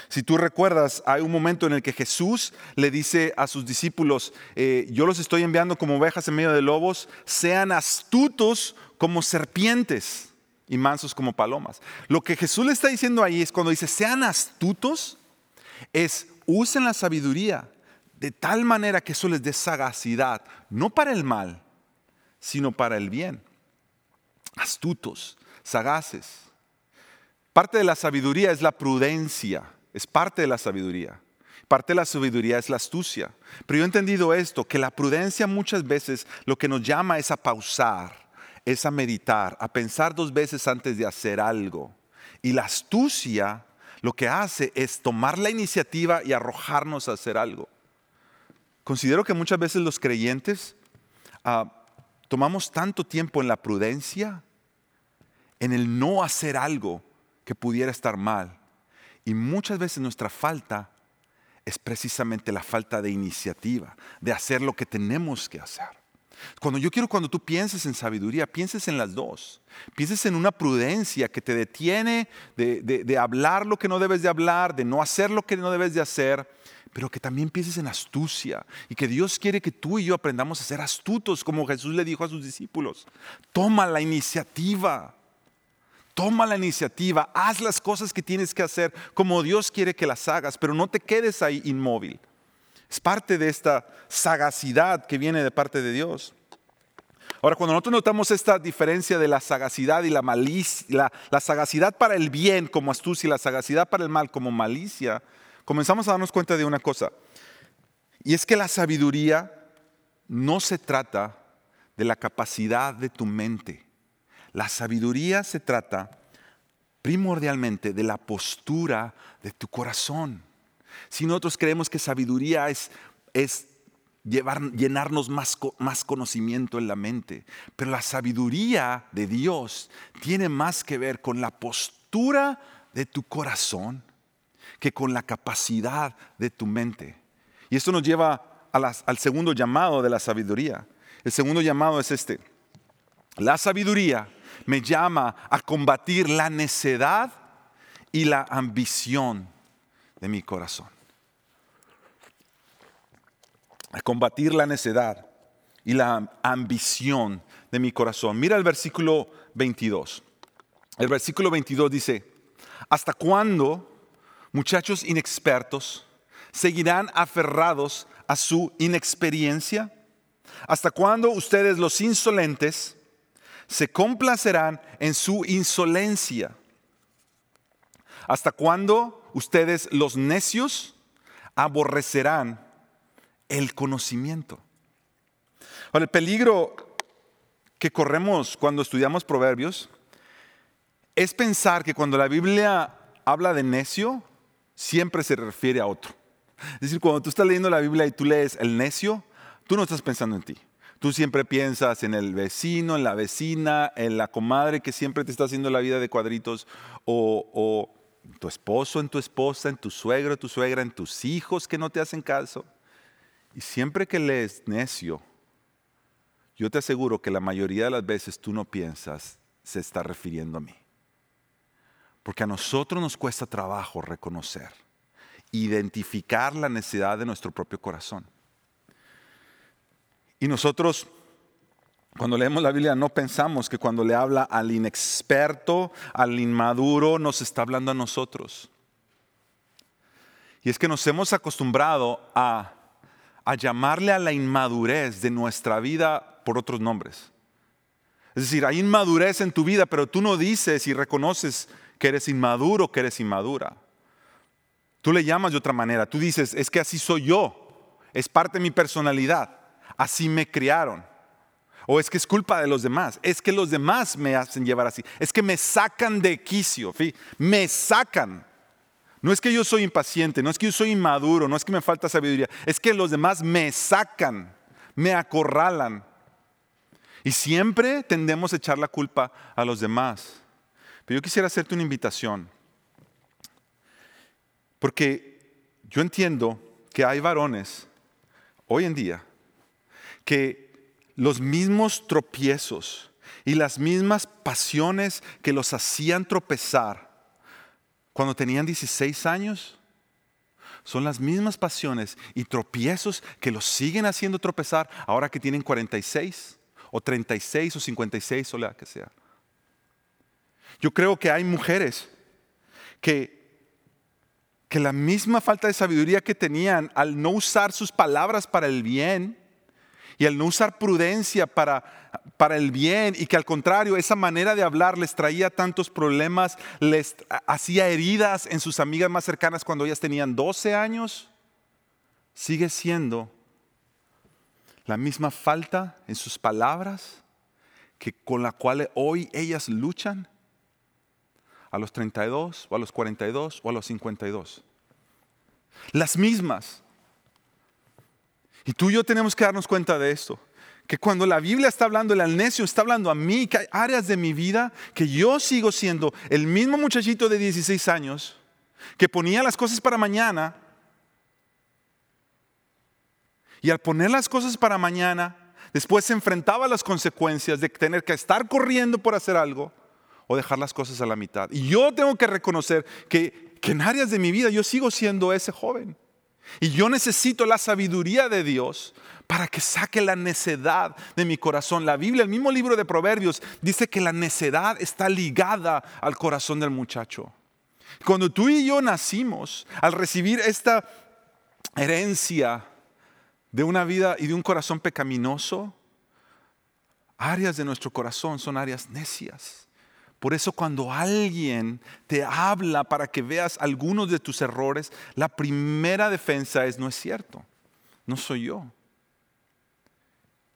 Si tú recuerdas, hay un momento en el que Jesús le dice a sus discípulos, eh, yo los estoy enviando como ovejas en medio de lobos, sean astutos como serpientes y mansos como palomas. Lo que Jesús le está diciendo ahí es cuando dice, sean astutos, es usen la sabiduría de tal manera que eso les dé sagacidad, no para el mal, sino para el bien. Astutos, sagaces. Parte de la sabiduría es la prudencia, es parte de la sabiduría. Parte de la sabiduría es la astucia. Pero yo he entendido esto, que la prudencia muchas veces lo que nos llama es a pausar, es a meditar, a pensar dos veces antes de hacer algo. Y la astucia lo que hace es tomar la iniciativa y arrojarnos a hacer algo. Considero que muchas veces los creyentes ah, tomamos tanto tiempo en la prudencia, en el no hacer algo que pudiera estar mal. Y muchas veces nuestra falta es precisamente la falta de iniciativa, de hacer lo que tenemos que hacer. Cuando yo quiero, cuando tú pienses en sabiduría, pienses en las dos. Pienses en una prudencia que te detiene de, de- hablar lo que no debes de hablar, de no hacer lo que no debes de hacer, pero que también pienses en astucia y que Dios quiere que tú y yo aprendamos a ser astutos, como Jesús le dijo a sus discípulos. Toma la iniciativa. Toma la iniciativa, haz las cosas que tienes que hacer como Dios quiere que las hagas, pero no te quedes ahí inmóvil. Es parte de esta sagacidad que viene de parte de Dios. Ahora, cuando nosotros notamos esta diferencia de la sagacidad y la malicia, la, sagacidad para el bien como astucia y la sagacidad para el mal como malicia, comenzamos a darnos cuenta de una cosa. Y es que la sabiduría no se trata de la capacidad de tu mente. La sabiduría se trata primordialmente de la postura de tu corazón. Si nosotros creemos que sabiduría es, es llenarnos más, más conocimiento en la mente, pero la sabiduría de Dios tiene más que ver con la postura de tu corazón que con la capacidad de tu mente. Y esto nos lleva al segundo llamado de la sabiduría. El segundo llamado es este. La sabiduría me llama a combatir la necedad y la ambición de mi corazón. A combatir la necedad y la ambición de mi corazón. Mira el versículo 22. El versículo 22 dice, ¿hasta cuándo, muchachos inexpertos, seguirán aferrados a su inexperiencia? ¿Hasta cuándo ustedes los insolentes se complacerán en su insolencia? ¿Hasta cuándo ustedes los necios aborrecerán el conocimiento? Ahora, el peligro que corremos cuando estudiamos proverbios es pensar que cuando la Biblia habla de necio, siempre se refiere a otro. Es decir, cuando tú estás leyendo la Biblia y tú lees el necio, tú no estás pensando en ti. Tú siempre piensas en el vecino, en la vecina, en la comadre que siempre te está haciendo la vida de cuadritos, o, o en tu esposo, en tu esposa, en tu suegro, tu suegra, en tus hijos que no te hacen caso. Y siempre que lees necio, yo te aseguro que la mayoría de las veces tú no piensas, se está refiriendo a mí. Porque a nosotros nos cuesta trabajo reconocer, identificar la necesidad de nuestro propio corazón. Y nosotros, cuando leemos la Biblia, no pensamos que cuando le habla al inexperto, al inmaduro, nos está hablando a nosotros. Y es que nos hemos acostumbrado a, a llamarle a la inmadurez de nuestra vida por otros nombres. Es decir, hay inmadurez en tu vida, pero tú no dices y reconoces que eres inmaduro, que eres inmadura. Tú le llamas de otra manera. Tú dices, es que así soy yo. Es parte de mi personalidad. Así me criaron. O es que es culpa de los demás. Es que los demás me hacen llevar así. Es que me sacan de quicio. fí- Me sacan. No es que yo soy impaciente, no es que yo soy inmaduro, no es que me falta sabiduría. Es que los demás me sacan, me acorralan. Y siempre tendemos a echar la culpa a los demás. Pero yo quisiera hacerte una invitación. Porque yo entiendo que hay varones hoy en día que los mismos tropiezos y las mismas pasiones que los hacían tropezar cuando tenían 16 años son las mismas pasiones y tropiezos que los siguen haciendo tropezar ahora que tienen 46 o 36 o 56 o la que sea. Yo creo que hay mujeres que, que la misma falta de sabiduría que tenían al no usar sus palabras para el bien y al no usar prudencia para, para el bien y que al contrario esa manera de hablar les traía tantos problemas, les hacía heridas en sus amigas más cercanas cuando ellas tenían 12 años, sigue siendo la misma falta en sus palabras que con la cual hoy ellas luchan a los 32 o a los 42 o a los 52. Las mismas. Y tú y yo tenemos que darnos cuenta de esto. Que cuando la Biblia está hablando, el necio está hablando a mí, que hay áreas de mi vida que yo sigo siendo el mismo muchachito de 16 años que ponía las cosas para mañana. Y al poner las cosas para mañana, después se enfrentaba a las consecuencias de tener que estar corriendo por hacer algo o dejar las cosas a la mitad. Y yo tengo que reconocer que, que en áreas de mi vida yo sigo siendo ese joven. Y yo necesito la sabiduría de Dios para que saque la necedad de mi corazón. La Biblia, el mismo libro de Proverbios, dice que la necedad está ligada al corazón del muchacho. Cuando tú y yo nacimos, al recibir esta herencia de una vida y de un corazón pecaminoso, áreas de nuestro corazón son áreas necias. Por eso cuando alguien te habla para que veas algunos de tus errores, la primera defensa es no es cierto, no soy yo.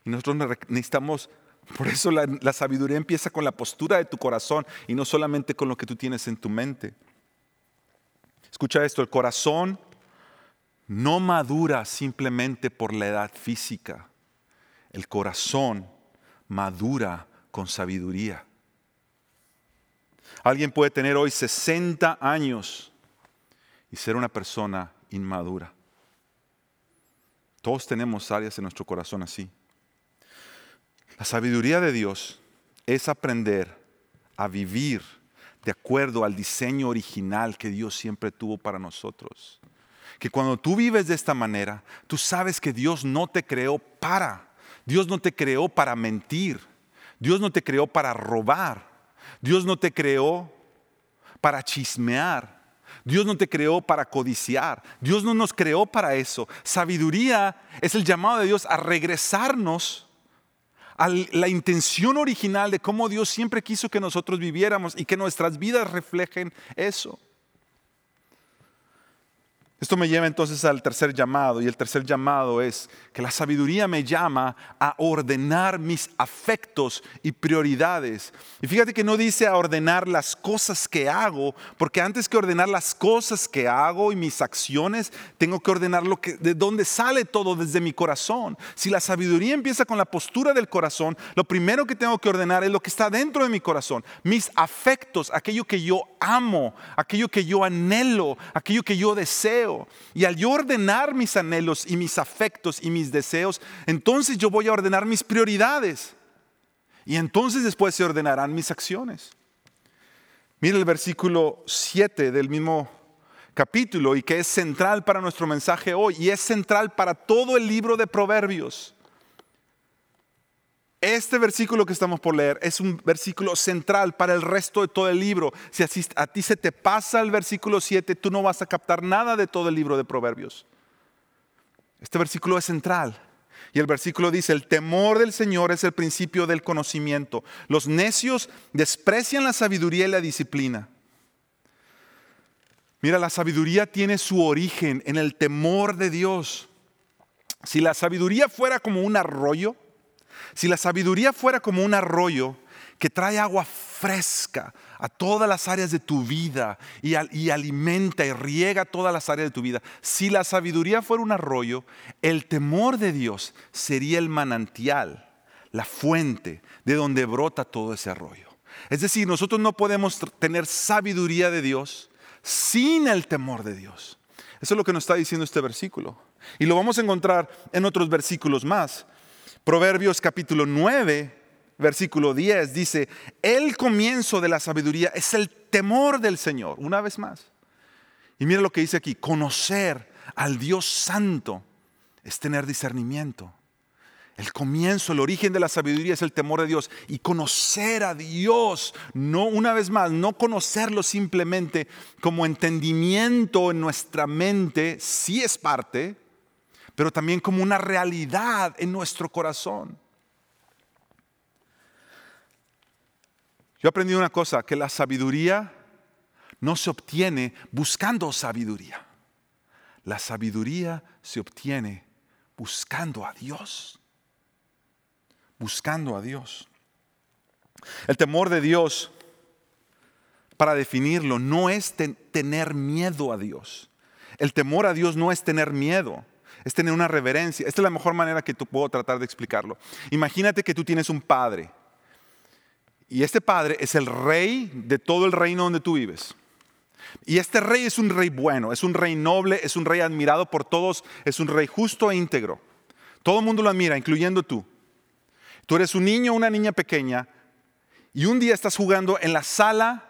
Y nosotros necesitamos, por eso la, la, sabiduría empieza con la postura de tu corazón y no solamente con lo que tú tienes en tu mente. Escucha esto, el corazón no madura simplemente por la edad física. El corazón madura con sabiduría. Alguien puede tener hoy 60 años y ser una persona inmadura. Todos tenemos áreas en nuestro corazón así. La sabiduría de Dios es aprender a vivir de acuerdo al diseño original que Dios siempre tuvo para nosotros. Que cuando tú vives de esta manera, tú sabes que Dios no te creó para. Dios no te creó para mentir. Dios no te creó para robar. Dios no te creó para chismear. Dios no te creó para codiciar. Dios no nos creó para eso. Sabiduría es el llamado de Dios a regresarnos a la intención original de cómo Dios siempre quiso que nosotros viviéramos y que nuestras vidas reflejen eso. Esto me lleva entonces al tercer llamado y el tercer llamado es que la sabiduría me llama a ordenar mis afectos y prioridades. Y fíjate que no dice a ordenar las cosas que hago, porque antes que ordenar las cosas que hago y mis acciones, tengo que ordenar lo que de dónde sale todo desde mi corazón. Si la sabiduría empieza con la postura del corazón, lo primero que tengo que ordenar es lo que está dentro de mi corazón, mis afectos, aquello que yo amo, aquello que yo anhelo, aquello que yo deseo. Y al yo ordenar mis anhelos y mis afectos y mis deseos, entonces yo voy a ordenar mis prioridades. Y entonces después se ordenarán mis acciones. Mira el versículo 7 del mismo capítulo y que es central para nuestro mensaje hoy y es central para todo el libro de Proverbios. Este versículo que estamos por leer es un versículo central para el resto de todo el libro. Si a ti se te pasa el versículo 7, tú no vas a captar nada de todo el libro de Proverbios. Este versículo es central. Y el versículo dice, el temor del Señor es el principio del conocimiento. Los necios desprecian la sabiduría y la disciplina. Mira, la sabiduría tiene su origen en el temor de Dios. Si la sabiduría fuera como un arroyo, si la sabiduría fuera como un arroyo que trae agua fresca a todas las áreas de tu vida y, alimenta y riega todas las áreas de tu vida, si la sabiduría fuera un arroyo, el temor de Dios sería el manantial, la fuente de donde brota todo ese arroyo. Es decir, nosotros no podemos tener sabiduría de Dios sin el temor de Dios. Eso es lo que nos está diciendo este versículo. Y lo vamos a encontrar en otros versículos más. Proverbios capítulo 9, versículo 10 dice, el comienzo de la sabiduría es el temor del Señor, una vez más. Y mira lo que dice aquí, conocer al Dios santo es tener discernimiento. El comienzo, el origen de la sabiduría es el temor de Dios y conocer a Dios, no una vez más, no conocerlo simplemente como entendimiento en nuestra mente, sí es parte, pero también como una realidad en nuestro corazón. Yo he aprendido una cosa, que la sabiduría no se obtiene buscando sabiduría. La sabiduría se obtiene buscando a Dios. Buscando a Dios. El temor de Dios para definirlo, no es ten- tener miedo a Dios. El temor a Dios no es tener miedo, es tener una reverencia. Esta es la mejor manera que tú puedo tratar de explicarlo. Imagínate que tú tienes un padre y este padre es el rey de todo el reino donde tú vives. Y este rey es un rey bueno, es un rey noble, es un rey admirado por todos, es un rey justo e íntegro. Todo el mundo lo admira, incluyendo tú. Tú eres un niño o una niña pequeña y un día estás jugando en la sala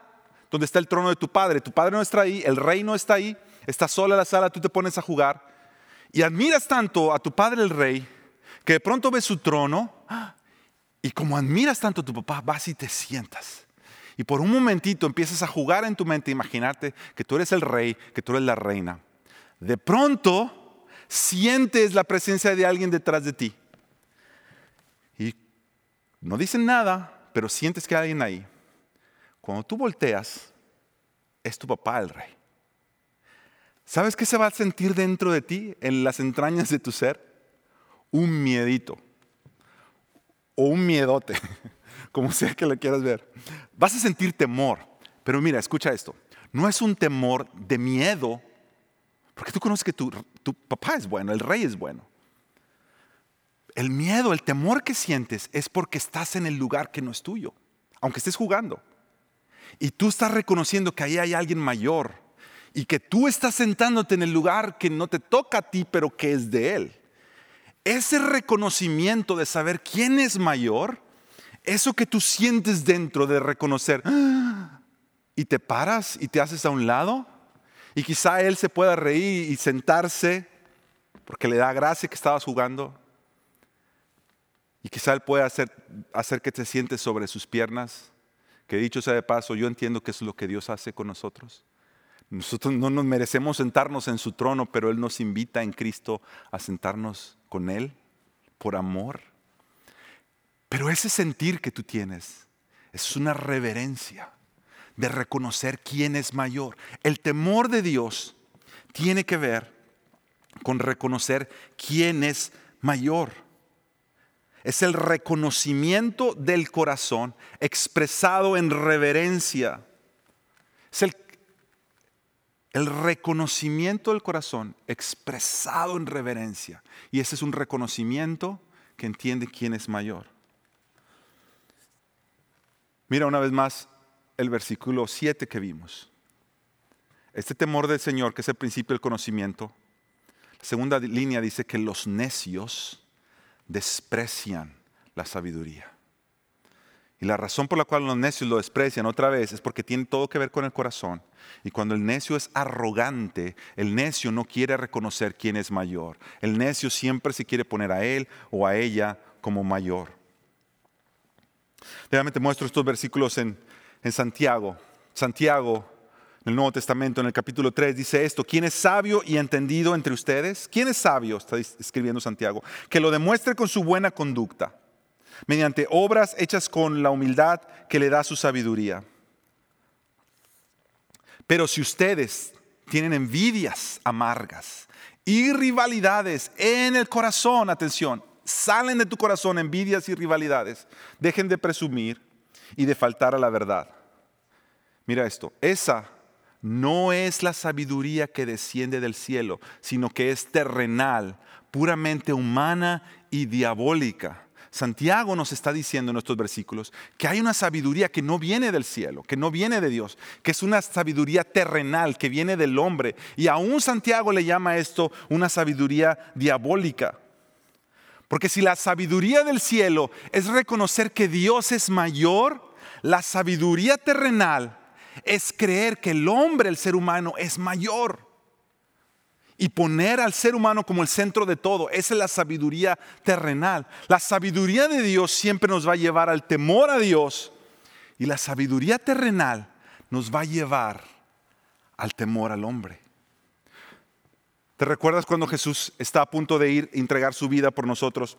donde está el trono de tu padre. Tu padre no está ahí, el rey no está ahí, está sola la sala, tú te pones a jugar y admiras tanto a tu padre el rey que de pronto ves su trono y como admiras tanto a tu papá, vas y te sientas. Y por un momentito empiezas a jugar en tu mente, imaginarte que tú eres el rey, que tú eres la reina. De pronto sientes la presencia de alguien detrás de ti. Y no dicen nada, pero sientes que hay alguien ahí. Cuando tú volteas, es tu papá el rey. ¿Sabes qué se va a sentir dentro de ti, en las entrañas de tu ser? Un miedito. O un miedote, *laughs* como sea que lo quieras ver. Vas a sentir temor. Pero mira, escucha esto. No es un temor de miedo, porque tú conoces que tu, tu papá es bueno, el rey es bueno. El miedo, el temor que sientes es porque estás en el lugar que no es tuyo, aunque estés jugando. Y tú estás reconociendo que ahí hay alguien mayor y que tú estás sentándote en el lugar que no te toca a ti, pero que es de él. Ese reconocimiento de saber quién es mayor, eso que tú sientes dentro de reconocer, ¡ah! y te paras y te haces a un lado, y quizá él se pueda reír y sentarse porque le da gracia que estabas jugando, y quizá él pueda hacer, hacer que te sientes sobre sus piernas, que dicho sea de paso, yo entiendo que es lo que Dios hace con nosotros. Nosotros no nos merecemos sentarnos en su trono, pero Él nos invita en Cristo a sentarnos con Él por amor. Pero ese sentir que tú tienes es una reverencia de reconocer quién es mayor. El temor de Dios tiene que ver con reconocer quién es mayor. Es el reconocimiento del corazón expresado en reverencia. Es el, el reconocimiento del corazón expresado en reverencia. Y ese es un reconocimiento que entiende quién es mayor. Mira una vez más el versículo 7 que vimos. Este temor del Señor, que es el principio del conocimiento, la segunda línea dice que los necios desprecian la sabiduría. Y la razón por la cual los necios lo desprecian otra vez es porque tiene todo que ver con el corazón. Y cuando el necio es arrogante, el necio no quiere reconocer quién es mayor. El necio siempre se quiere poner a él o a ella como mayor. Déjame muestro estos versículos en, en Santiago. Santiago, en el Nuevo Testamento, en el capítulo 3, dice esto, ¿quién es sabio y entendido entre ustedes? ¿Quién es sabio? Está escribiendo Santiago. Que lo demuestre con su buena conducta, mediante obras hechas con la humildad que le da su sabiduría. Pero si ustedes tienen envidias amargas y rivalidades en el corazón, atención, salen de tu corazón envidias y rivalidades, dejen de presumir y de faltar a la verdad. Mira esto, esa no es la sabiduría que desciende del cielo, sino que es terrenal, puramente humana y diabólica. Santiago nos está diciendo en estos versículos que hay una sabiduría que no viene del cielo, que no viene de Dios, que es una sabiduría terrenal, que viene del hombre. Y aún Santiago le llama esto una sabiduría diabólica. Porque si la sabiduría del cielo es reconocer que Dios es mayor, la sabiduría terrenal es creer que el hombre, el ser humano, es mayor. Y poner al ser humano como el centro de todo. Esa es la sabiduría terrenal. La sabiduría de Dios siempre nos va a llevar al temor a Dios. Y la sabiduría terrenal nos va a llevar al temor al hombre. ¿Te recuerdas cuando Jesús está a punto de ir a entregar su vida por nosotros?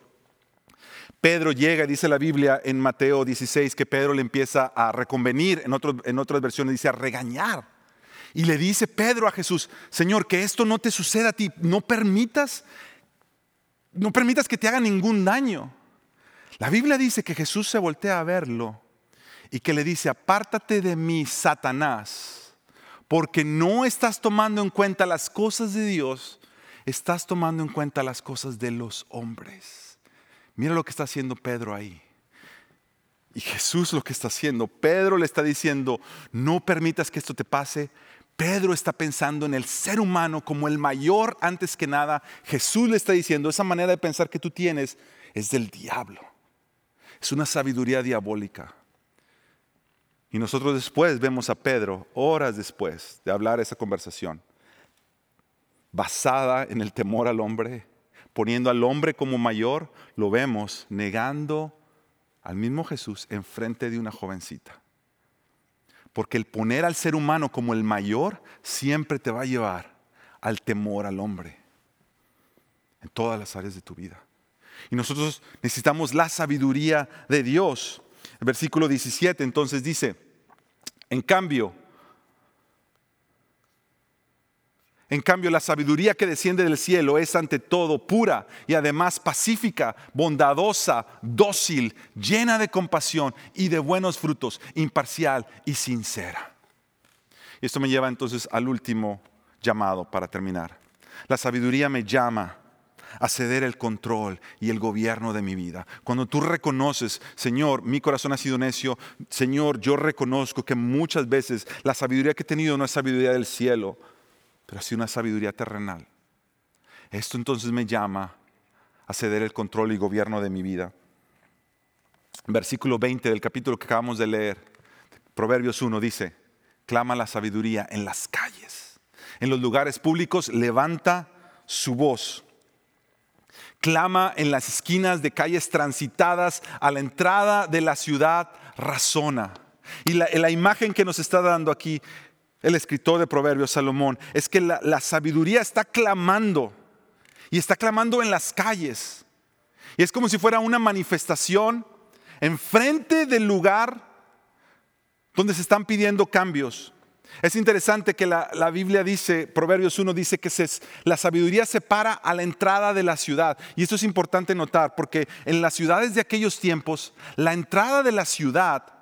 Pedro llega, dice la Biblia en Mateo 16, que Pedro le empieza a reconvenir, en, en otras versiones dice a regañar. Y le dice Pedro a Jesús, Señor, que esto no te suceda a ti, no permitas, no permitas que te haga ningún daño. La Biblia dice que Jesús se voltea a verlo y que le dice, apártate de mí, Satanás, porque no estás tomando en cuenta las cosas de Dios, estás tomando en cuenta las cosas de los hombres. Mira lo que está haciendo Pedro ahí. Y Jesús lo que está haciendo, Pedro le está diciendo, no permitas que esto te pase. Pedro está pensando en el ser humano como el mayor antes que nada. Jesús le está diciendo, esa manera de pensar que tú tienes es del diablo. Es una sabiduría diabólica. Y nosotros después vemos a Pedro, horas después de hablar esa conversación, basada en el temor al hombre, poniendo al hombre como mayor, lo vemos negando al mismo Jesús enfrente de una jovencita. Porque el poner al ser humano como el mayor siempre te va a llevar al temor al hombre en todas las áreas de tu vida. Y nosotros necesitamos la sabiduría de Dios. El versículo 17 entonces dice, en cambio, En cambio, la sabiduría que desciende del cielo es ante todo pura y además pacífica, bondadosa, dócil, llena de compasión y de buenos frutos, imparcial y sincera. Y esto me lleva entonces al último llamado para terminar. La sabiduría me llama a ceder el control y el gobierno de mi vida. Cuando tú reconoces, Señor, mi corazón ha sido necio, Señor, yo reconozco que muchas veces la sabiduría que he tenido no es sabiduría del cielo, pero así una sabiduría terrenal. Esto entonces me llama a ceder el control y gobierno de mi vida. Versículo 20 del capítulo que acabamos de leer, Proverbios 1 dice, clama la sabiduría en las calles, en los lugares públicos, levanta su voz. Clama en las esquinas de calles transitadas, a la entrada de la ciudad, razona. Y la, la imagen que nos está dando aquí el escritor de Proverbios, Salomón, es que la, sabiduría está clamando y está clamando en las calles. Y es como si fuera una manifestación enfrente del lugar donde se están pidiendo cambios. Es interesante que la, Biblia dice, Proverbios 1 dice que la sabiduría se para a la entrada de la ciudad. Y esto es importante notar porque en las ciudades de aquellos tiempos, la entrada de la ciudad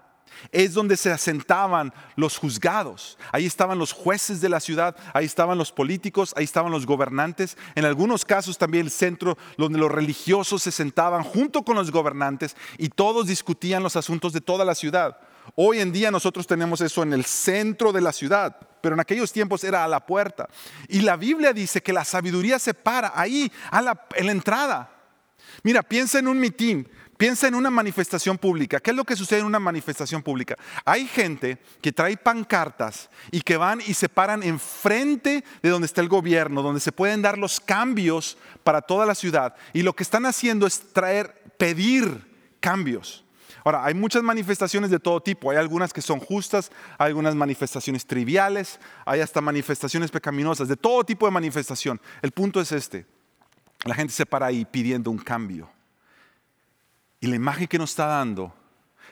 es donde se asentaban los juzgados. Ahí estaban los jueces de la ciudad, ahí estaban los políticos, ahí estaban los gobernantes. En algunos casos también el centro donde los religiosos se sentaban junto con los gobernantes y todos discutían los asuntos de toda la ciudad. Hoy en día nosotros tenemos eso en el centro de la ciudad, pero en aquellos tiempos era a la puerta. Y la Biblia dice que la sabiduría se para ahí, a la, en la entrada. Mira, piensa en un mitín. Piensa en una manifestación pública. ¿Qué es lo que sucede en una manifestación pública? Hay gente que trae pancartas y que van y se paran enfrente de donde está el gobierno, donde se pueden dar los cambios para toda la ciudad. Y lo que están haciendo es traer, pedir cambios. Ahora, hay muchas manifestaciones de todo tipo. Hay algunas que son justas, hay algunas manifestaciones triviales, hay hasta manifestaciones pecaminosas, de todo tipo de manifestación. El punto es este. La gente se para ahí pidiendo un cambio. Y la imagen que nos está dando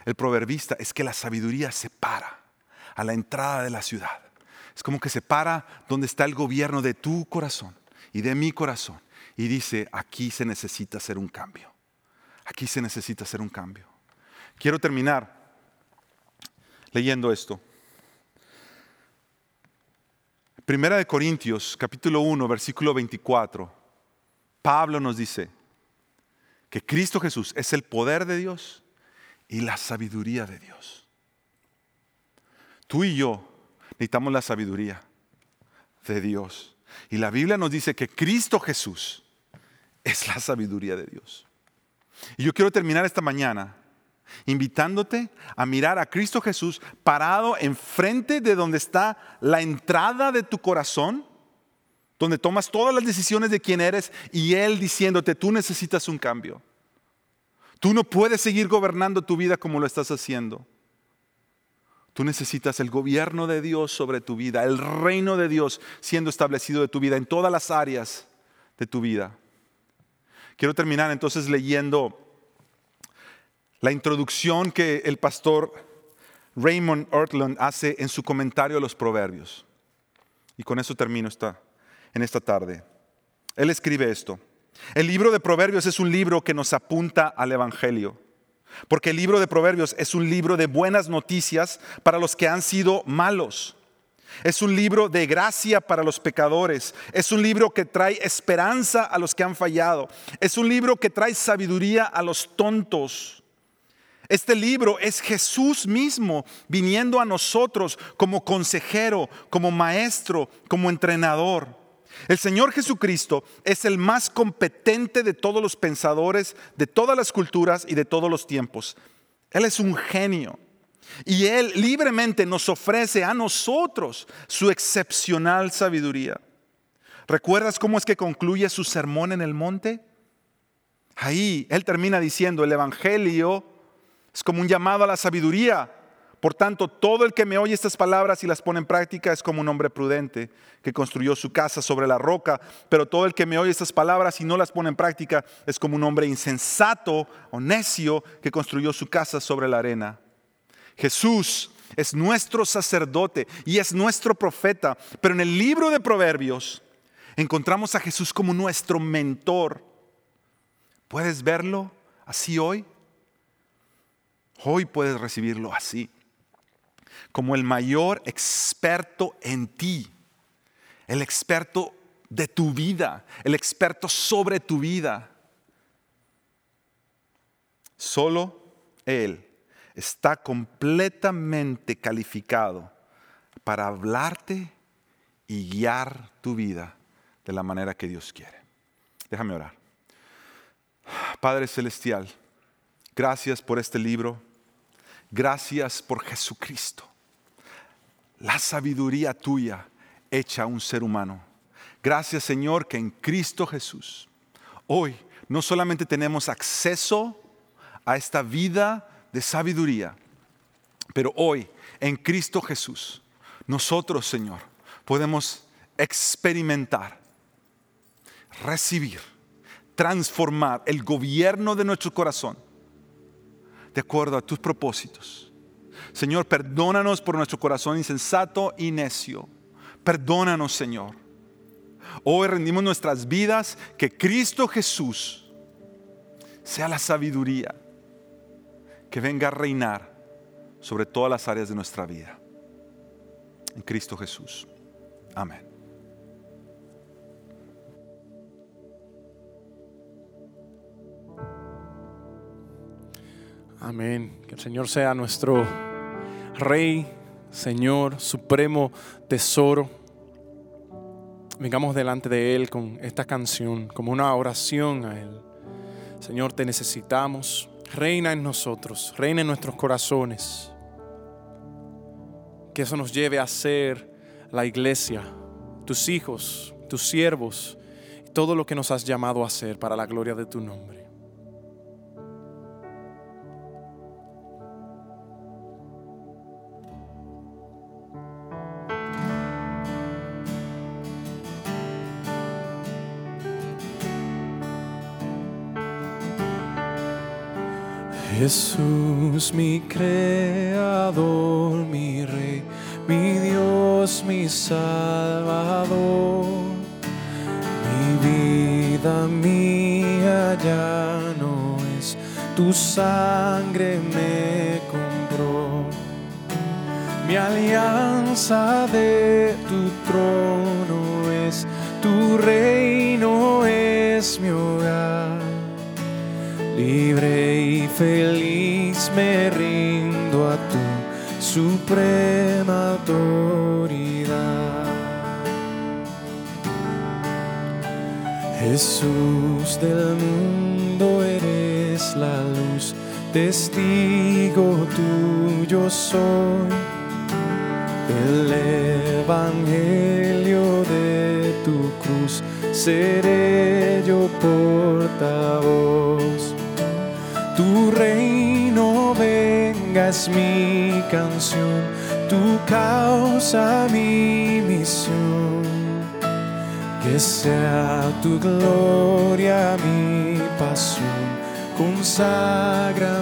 el proverbista es que la sabiduría se para a la entrada de la ciudad. Es como que se para donde está el gobierno de tu corazón y de mi corazón. Y dice, aquí se necesita hacer un cambio. Aquí se necesita hacer un cambio. Quiero terminar leyendo esto. Primera de Corintios, capítulo 1, versículo 24. Pablo nos dice, que Cristo Jesús es el poder de Dios y la sabiduría de Dios. Tú y yo necesitamos la sabiduría de Dios. Y la Biblia nos dice que Cristo Jesús es la sabiduría de Dios. Y yo quiero terminar esta mañana invitándote a mirar a Cristo Jesús parado enfrente de donde está la entrada de tu corazón, donde tomas todas las decisiones de quién eres y Él diciéndote, tú necesitas un cambio. Tú no puedes seguir gobernando tu vida como lo estás haciendo. Tú necesitas el gobierno de Dios sobre tu vida, el reino de Dios siendo establecido de tu vida en todas las áreas de tu vida. Quiero terminar entonces leyendo la introducción que el pastor Raymond Ortland hace en su comentario a los proverbios. Y con eso termino esta, en esta tarde. Él escribe esto. El libro de Proverbios es un libro que nos apunta al Evangelio. Porque el libro de Proverbios es un libro de buenas noticias para los que han sido malos. Es un libro de gracia para los pecadores. Es un libro que trae esperanza a los que han fallado. Es un libro que trae sabiduría a los tontos. Este libro es Jesús mismo viniendo a nosotros como consejero, como maestro, como entrenador. El Señor Jesucristo es el más competente de todos los pensadores, de todas las culturas y de todos los tiempos. Él es un genio. Y Él libremente nos ofrece a nosotros su excepcional sabiduría. ¿Recuerdas cómo es que concluye su sermón en el monte? Ahí Él termina diciendo, el Evangelio es como un llamado a la sabiduría. Por tanto, todo el que me oye estas palabras y las pone en práctica es como un hombre prudente que construyó su casa sobre la roca. Pero todo el que me oye estas palabras y no las pone en práctica es como un hombre insensato o necio que construyó su casa sobre la arena. Jesús es nuestro sacerdote y es nuestro profeta, pero en el libro de Proverbios encontramos a Jesús como nuestro mentor. ¿Puedes verlo así hoy? Hoy puedes recibirlo así, como el mayor experto en ti, el experto de tu vida, el experto sobre tu vida. Solo Él está completamente calificado para hablarte y guiar tu vida de la manera que Dios quiere. Déjame orar. Padre Celestial, gracias por este libro. Gracias por Jesucristo. La sabiduría tuya hecha a un ser humano. Gracias Señor que en Cristo Jesús hoy no solamente tenemos acceso a esta vida de sabiduría, pero hoy en Cristo Jesús nosotros Señor podemos experimentar, recibir, transformar el gobierno de nuestro corazón de acuerdo a tus propósitos. Señor, perdónanos por nuestro corazón insensato y necio. Perdónanos, Señor. Hoy rendimos nuestras vidas, que Cristo Jesús sea la sabiduría que venga a reinar sobre todas las áreas de nuestra vida. En Cristo Jesús. Amén. Amén. Que el Señor sea nuestro Rey, Señor, Supremo Tesoro. Vengamos delante de Él con esta canción, como una oración a Él. Señor, te necesitamos. Reina en nosotros, reina en nuestros corazones. Que eso nos lleve a ser la iglesia, tus hijos, tus siervos, todo lo que nos has llamado a hacer para la gloria de tu nombre. Jesús, mi creador, mi rey, mi Dios, mi salvador. Mi vida mía ya no es, tu sangre me compró. Mi alianza de tu trono es, tu reino es mi hogar. Libre y feliz me rindo a tu suprema autoridad. Jesús del mundo eres la luz, testigo tuyo soy. El evangelio de tu cruz seré es mi canción, tu causa mi misión. Que sea tu gloria mi pasión, conságrame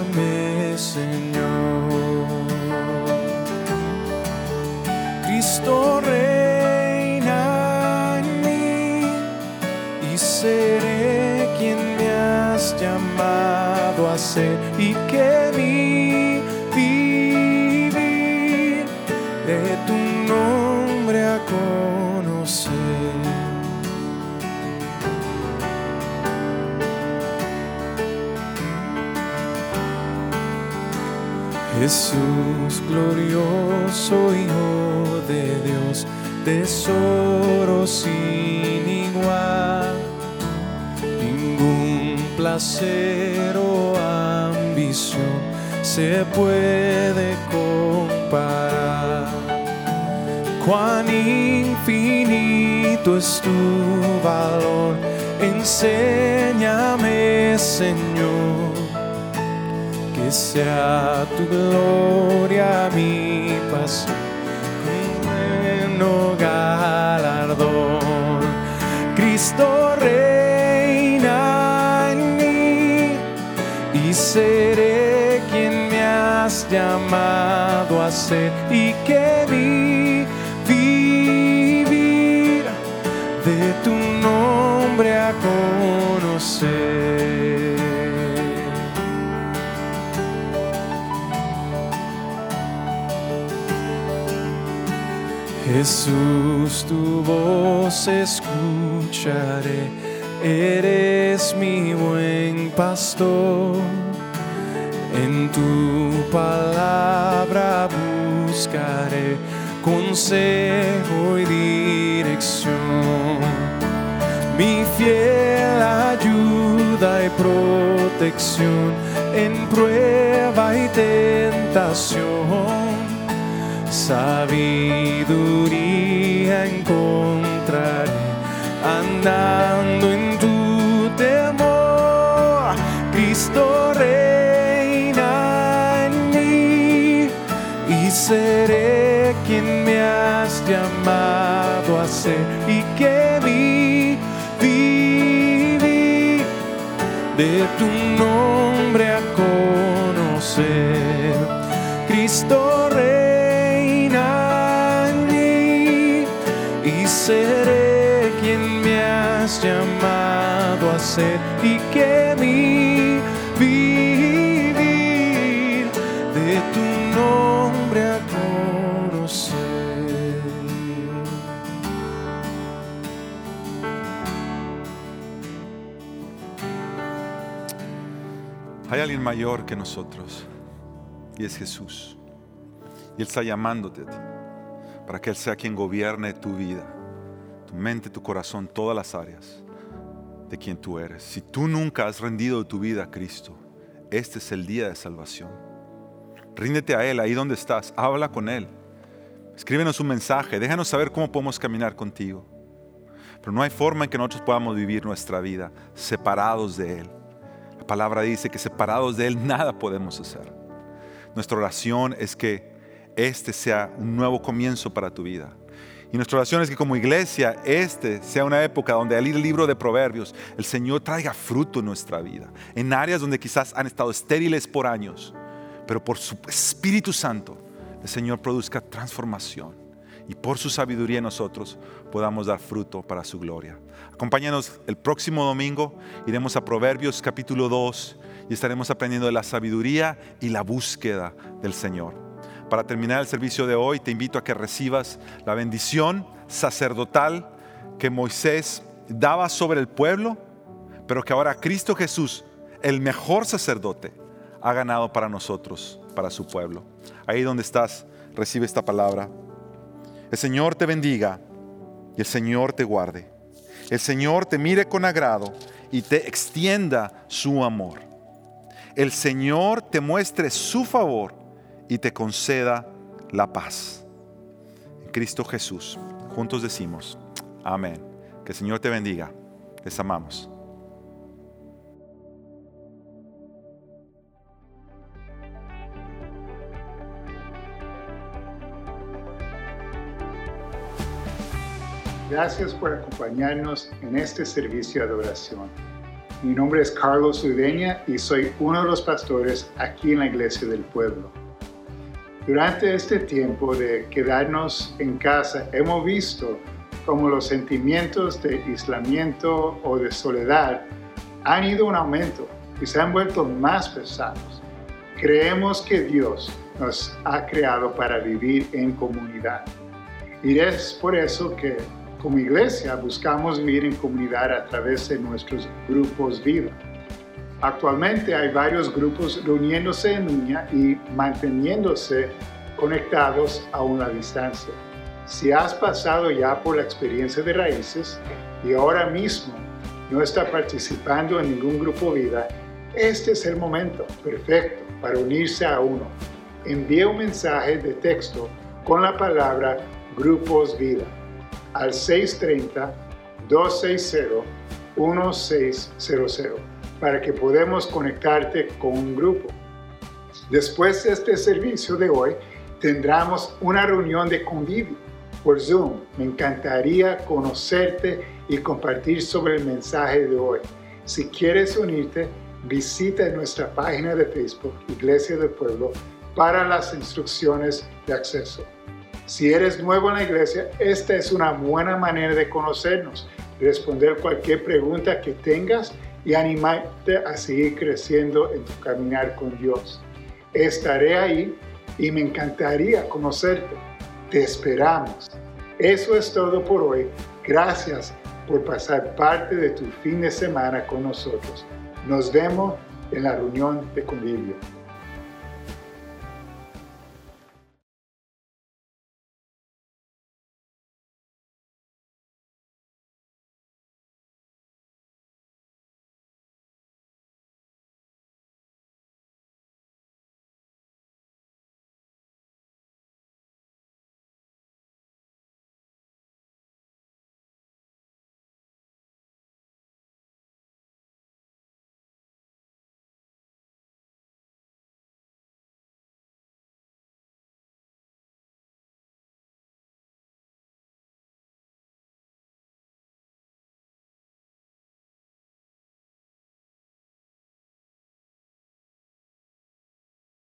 sin igual, ningún placer o ambición se puede comparar. Cuán infinito es tu valor, enséñame Señor. Que sea tu gloria mi pasión, galardón. Cristo reina en mí y seré quien me has llamado a ser y Jesús, tu voz escucharé, eres mi buen pastor. En tu palabra buscaré consejo y dirección. Mi fiel ayuda y protección en prueba y tentación sabiduría encontraré andando en tu temor. Cristo reina en mí y seré quien me has llamado a ser y que vi vivir de tu nombre y que mi vivir de tu nombre a conocer. Hay alguien mayor que nosotros y es Jesús. Y Él está llamándote a ti para que Él sea quien gobierne tu vida, tu mente, tu corazón, todas las áreas de quien tú eres. Si tú nunca has rendido tu vida a Cristo, este es el día de salvación. Ríndete a Él ahí donde estás, habla con Él. Escríbenos un mensaje, déjanos saber cómo podemos caminar contigo. Pero no hay forma en que nosotros podamos vivir nuestra vida separados de Él. La palabra dice que separados de Él nada podemos hacer. Nuestra oración es que este sea un nuevo comienzo para tu vida. Y nuestra oración es que como iglesia, este sea una época donde al ir el libro de Proverbios, el Señor traiga fruto en nuestra vida. En áreas donde quizás han estado estériles por años, pero por su Espíritu Santo, el Señor produzca transformación. Y por su sabiduría nosotros podamos dar fruto para su gloria. Acompáñanos el próximo domingo, iremos a Proverbios capítulo 2 y estaremos aprendiendo de la sabiduría y la búsqueda del Señor. Para terminar el servicio de hoy, te invito a que recibas la bendición sacerdotal que Moisés daba sobre el pueblo, pero que ahora Cristo Jesús, el mejor sacerdote, ha ganado para nosotros, para su pueblo. Ahí donde estás, recibe esta palabra. El Señor te bendiga y el Señor te guarde. El Señor te mire con agrado y te extienda su amor. El Señor te muestre su favor y te conceda la paz. En Cristo Jesús, juntos decimos, amén. Que el Señor te bendiga. Les amamos. Gracias por acompañarnos en este servicio de adoración. Mi nombre es Carlos Udeña y soy uno de los pastores aquí en la Iglesia del Pueblo. Durante este tiempo de quedarnos en casa hemos visto cómo los sentimientos de aislamiento o de soledad han ido en aumento y se han vuelto más pesados. Creemos que Dios nos ha creado para vivir en comunidad. Y es por eso que como iglesia buscamos vivir en comunidad a través de nuestros grupos vida. Actualmente hay varios grupos reuniéndose en línea y manteniéndose conectados a una distancia. Si has pasado ya por la experiencia de raíces y ahora mismo no está participando en ningún grupo vida, este es el momento perfecto para unirse a uno. Envía un mensaje de texto con la palabra Grupos Vida al 630-260-1600 para que podamos conectarte con un grupo. Después de este servicio de hoy, tendremos una reunión de convivio por Zoom. Me encantaría conocerte y compartir sobre el mensaje de hoy. Si quieres unirte, visita nuestra página de Facebook, Iglesia del Pueblo, para las instrucciones de acceso. Si eres nuevo en la iglesia, esta es una buena manera de conocernos, responder cualquier pregunta que tengas y animarte a seguir creciendo en tu caminar con Dios. Estaré ahí y me encantaría conocerte. Te esperamos. Eso es todo por hoy. Gracias por pasar parte de tu fin de semana con nosotros. Nos vemos en la reunión de convivio.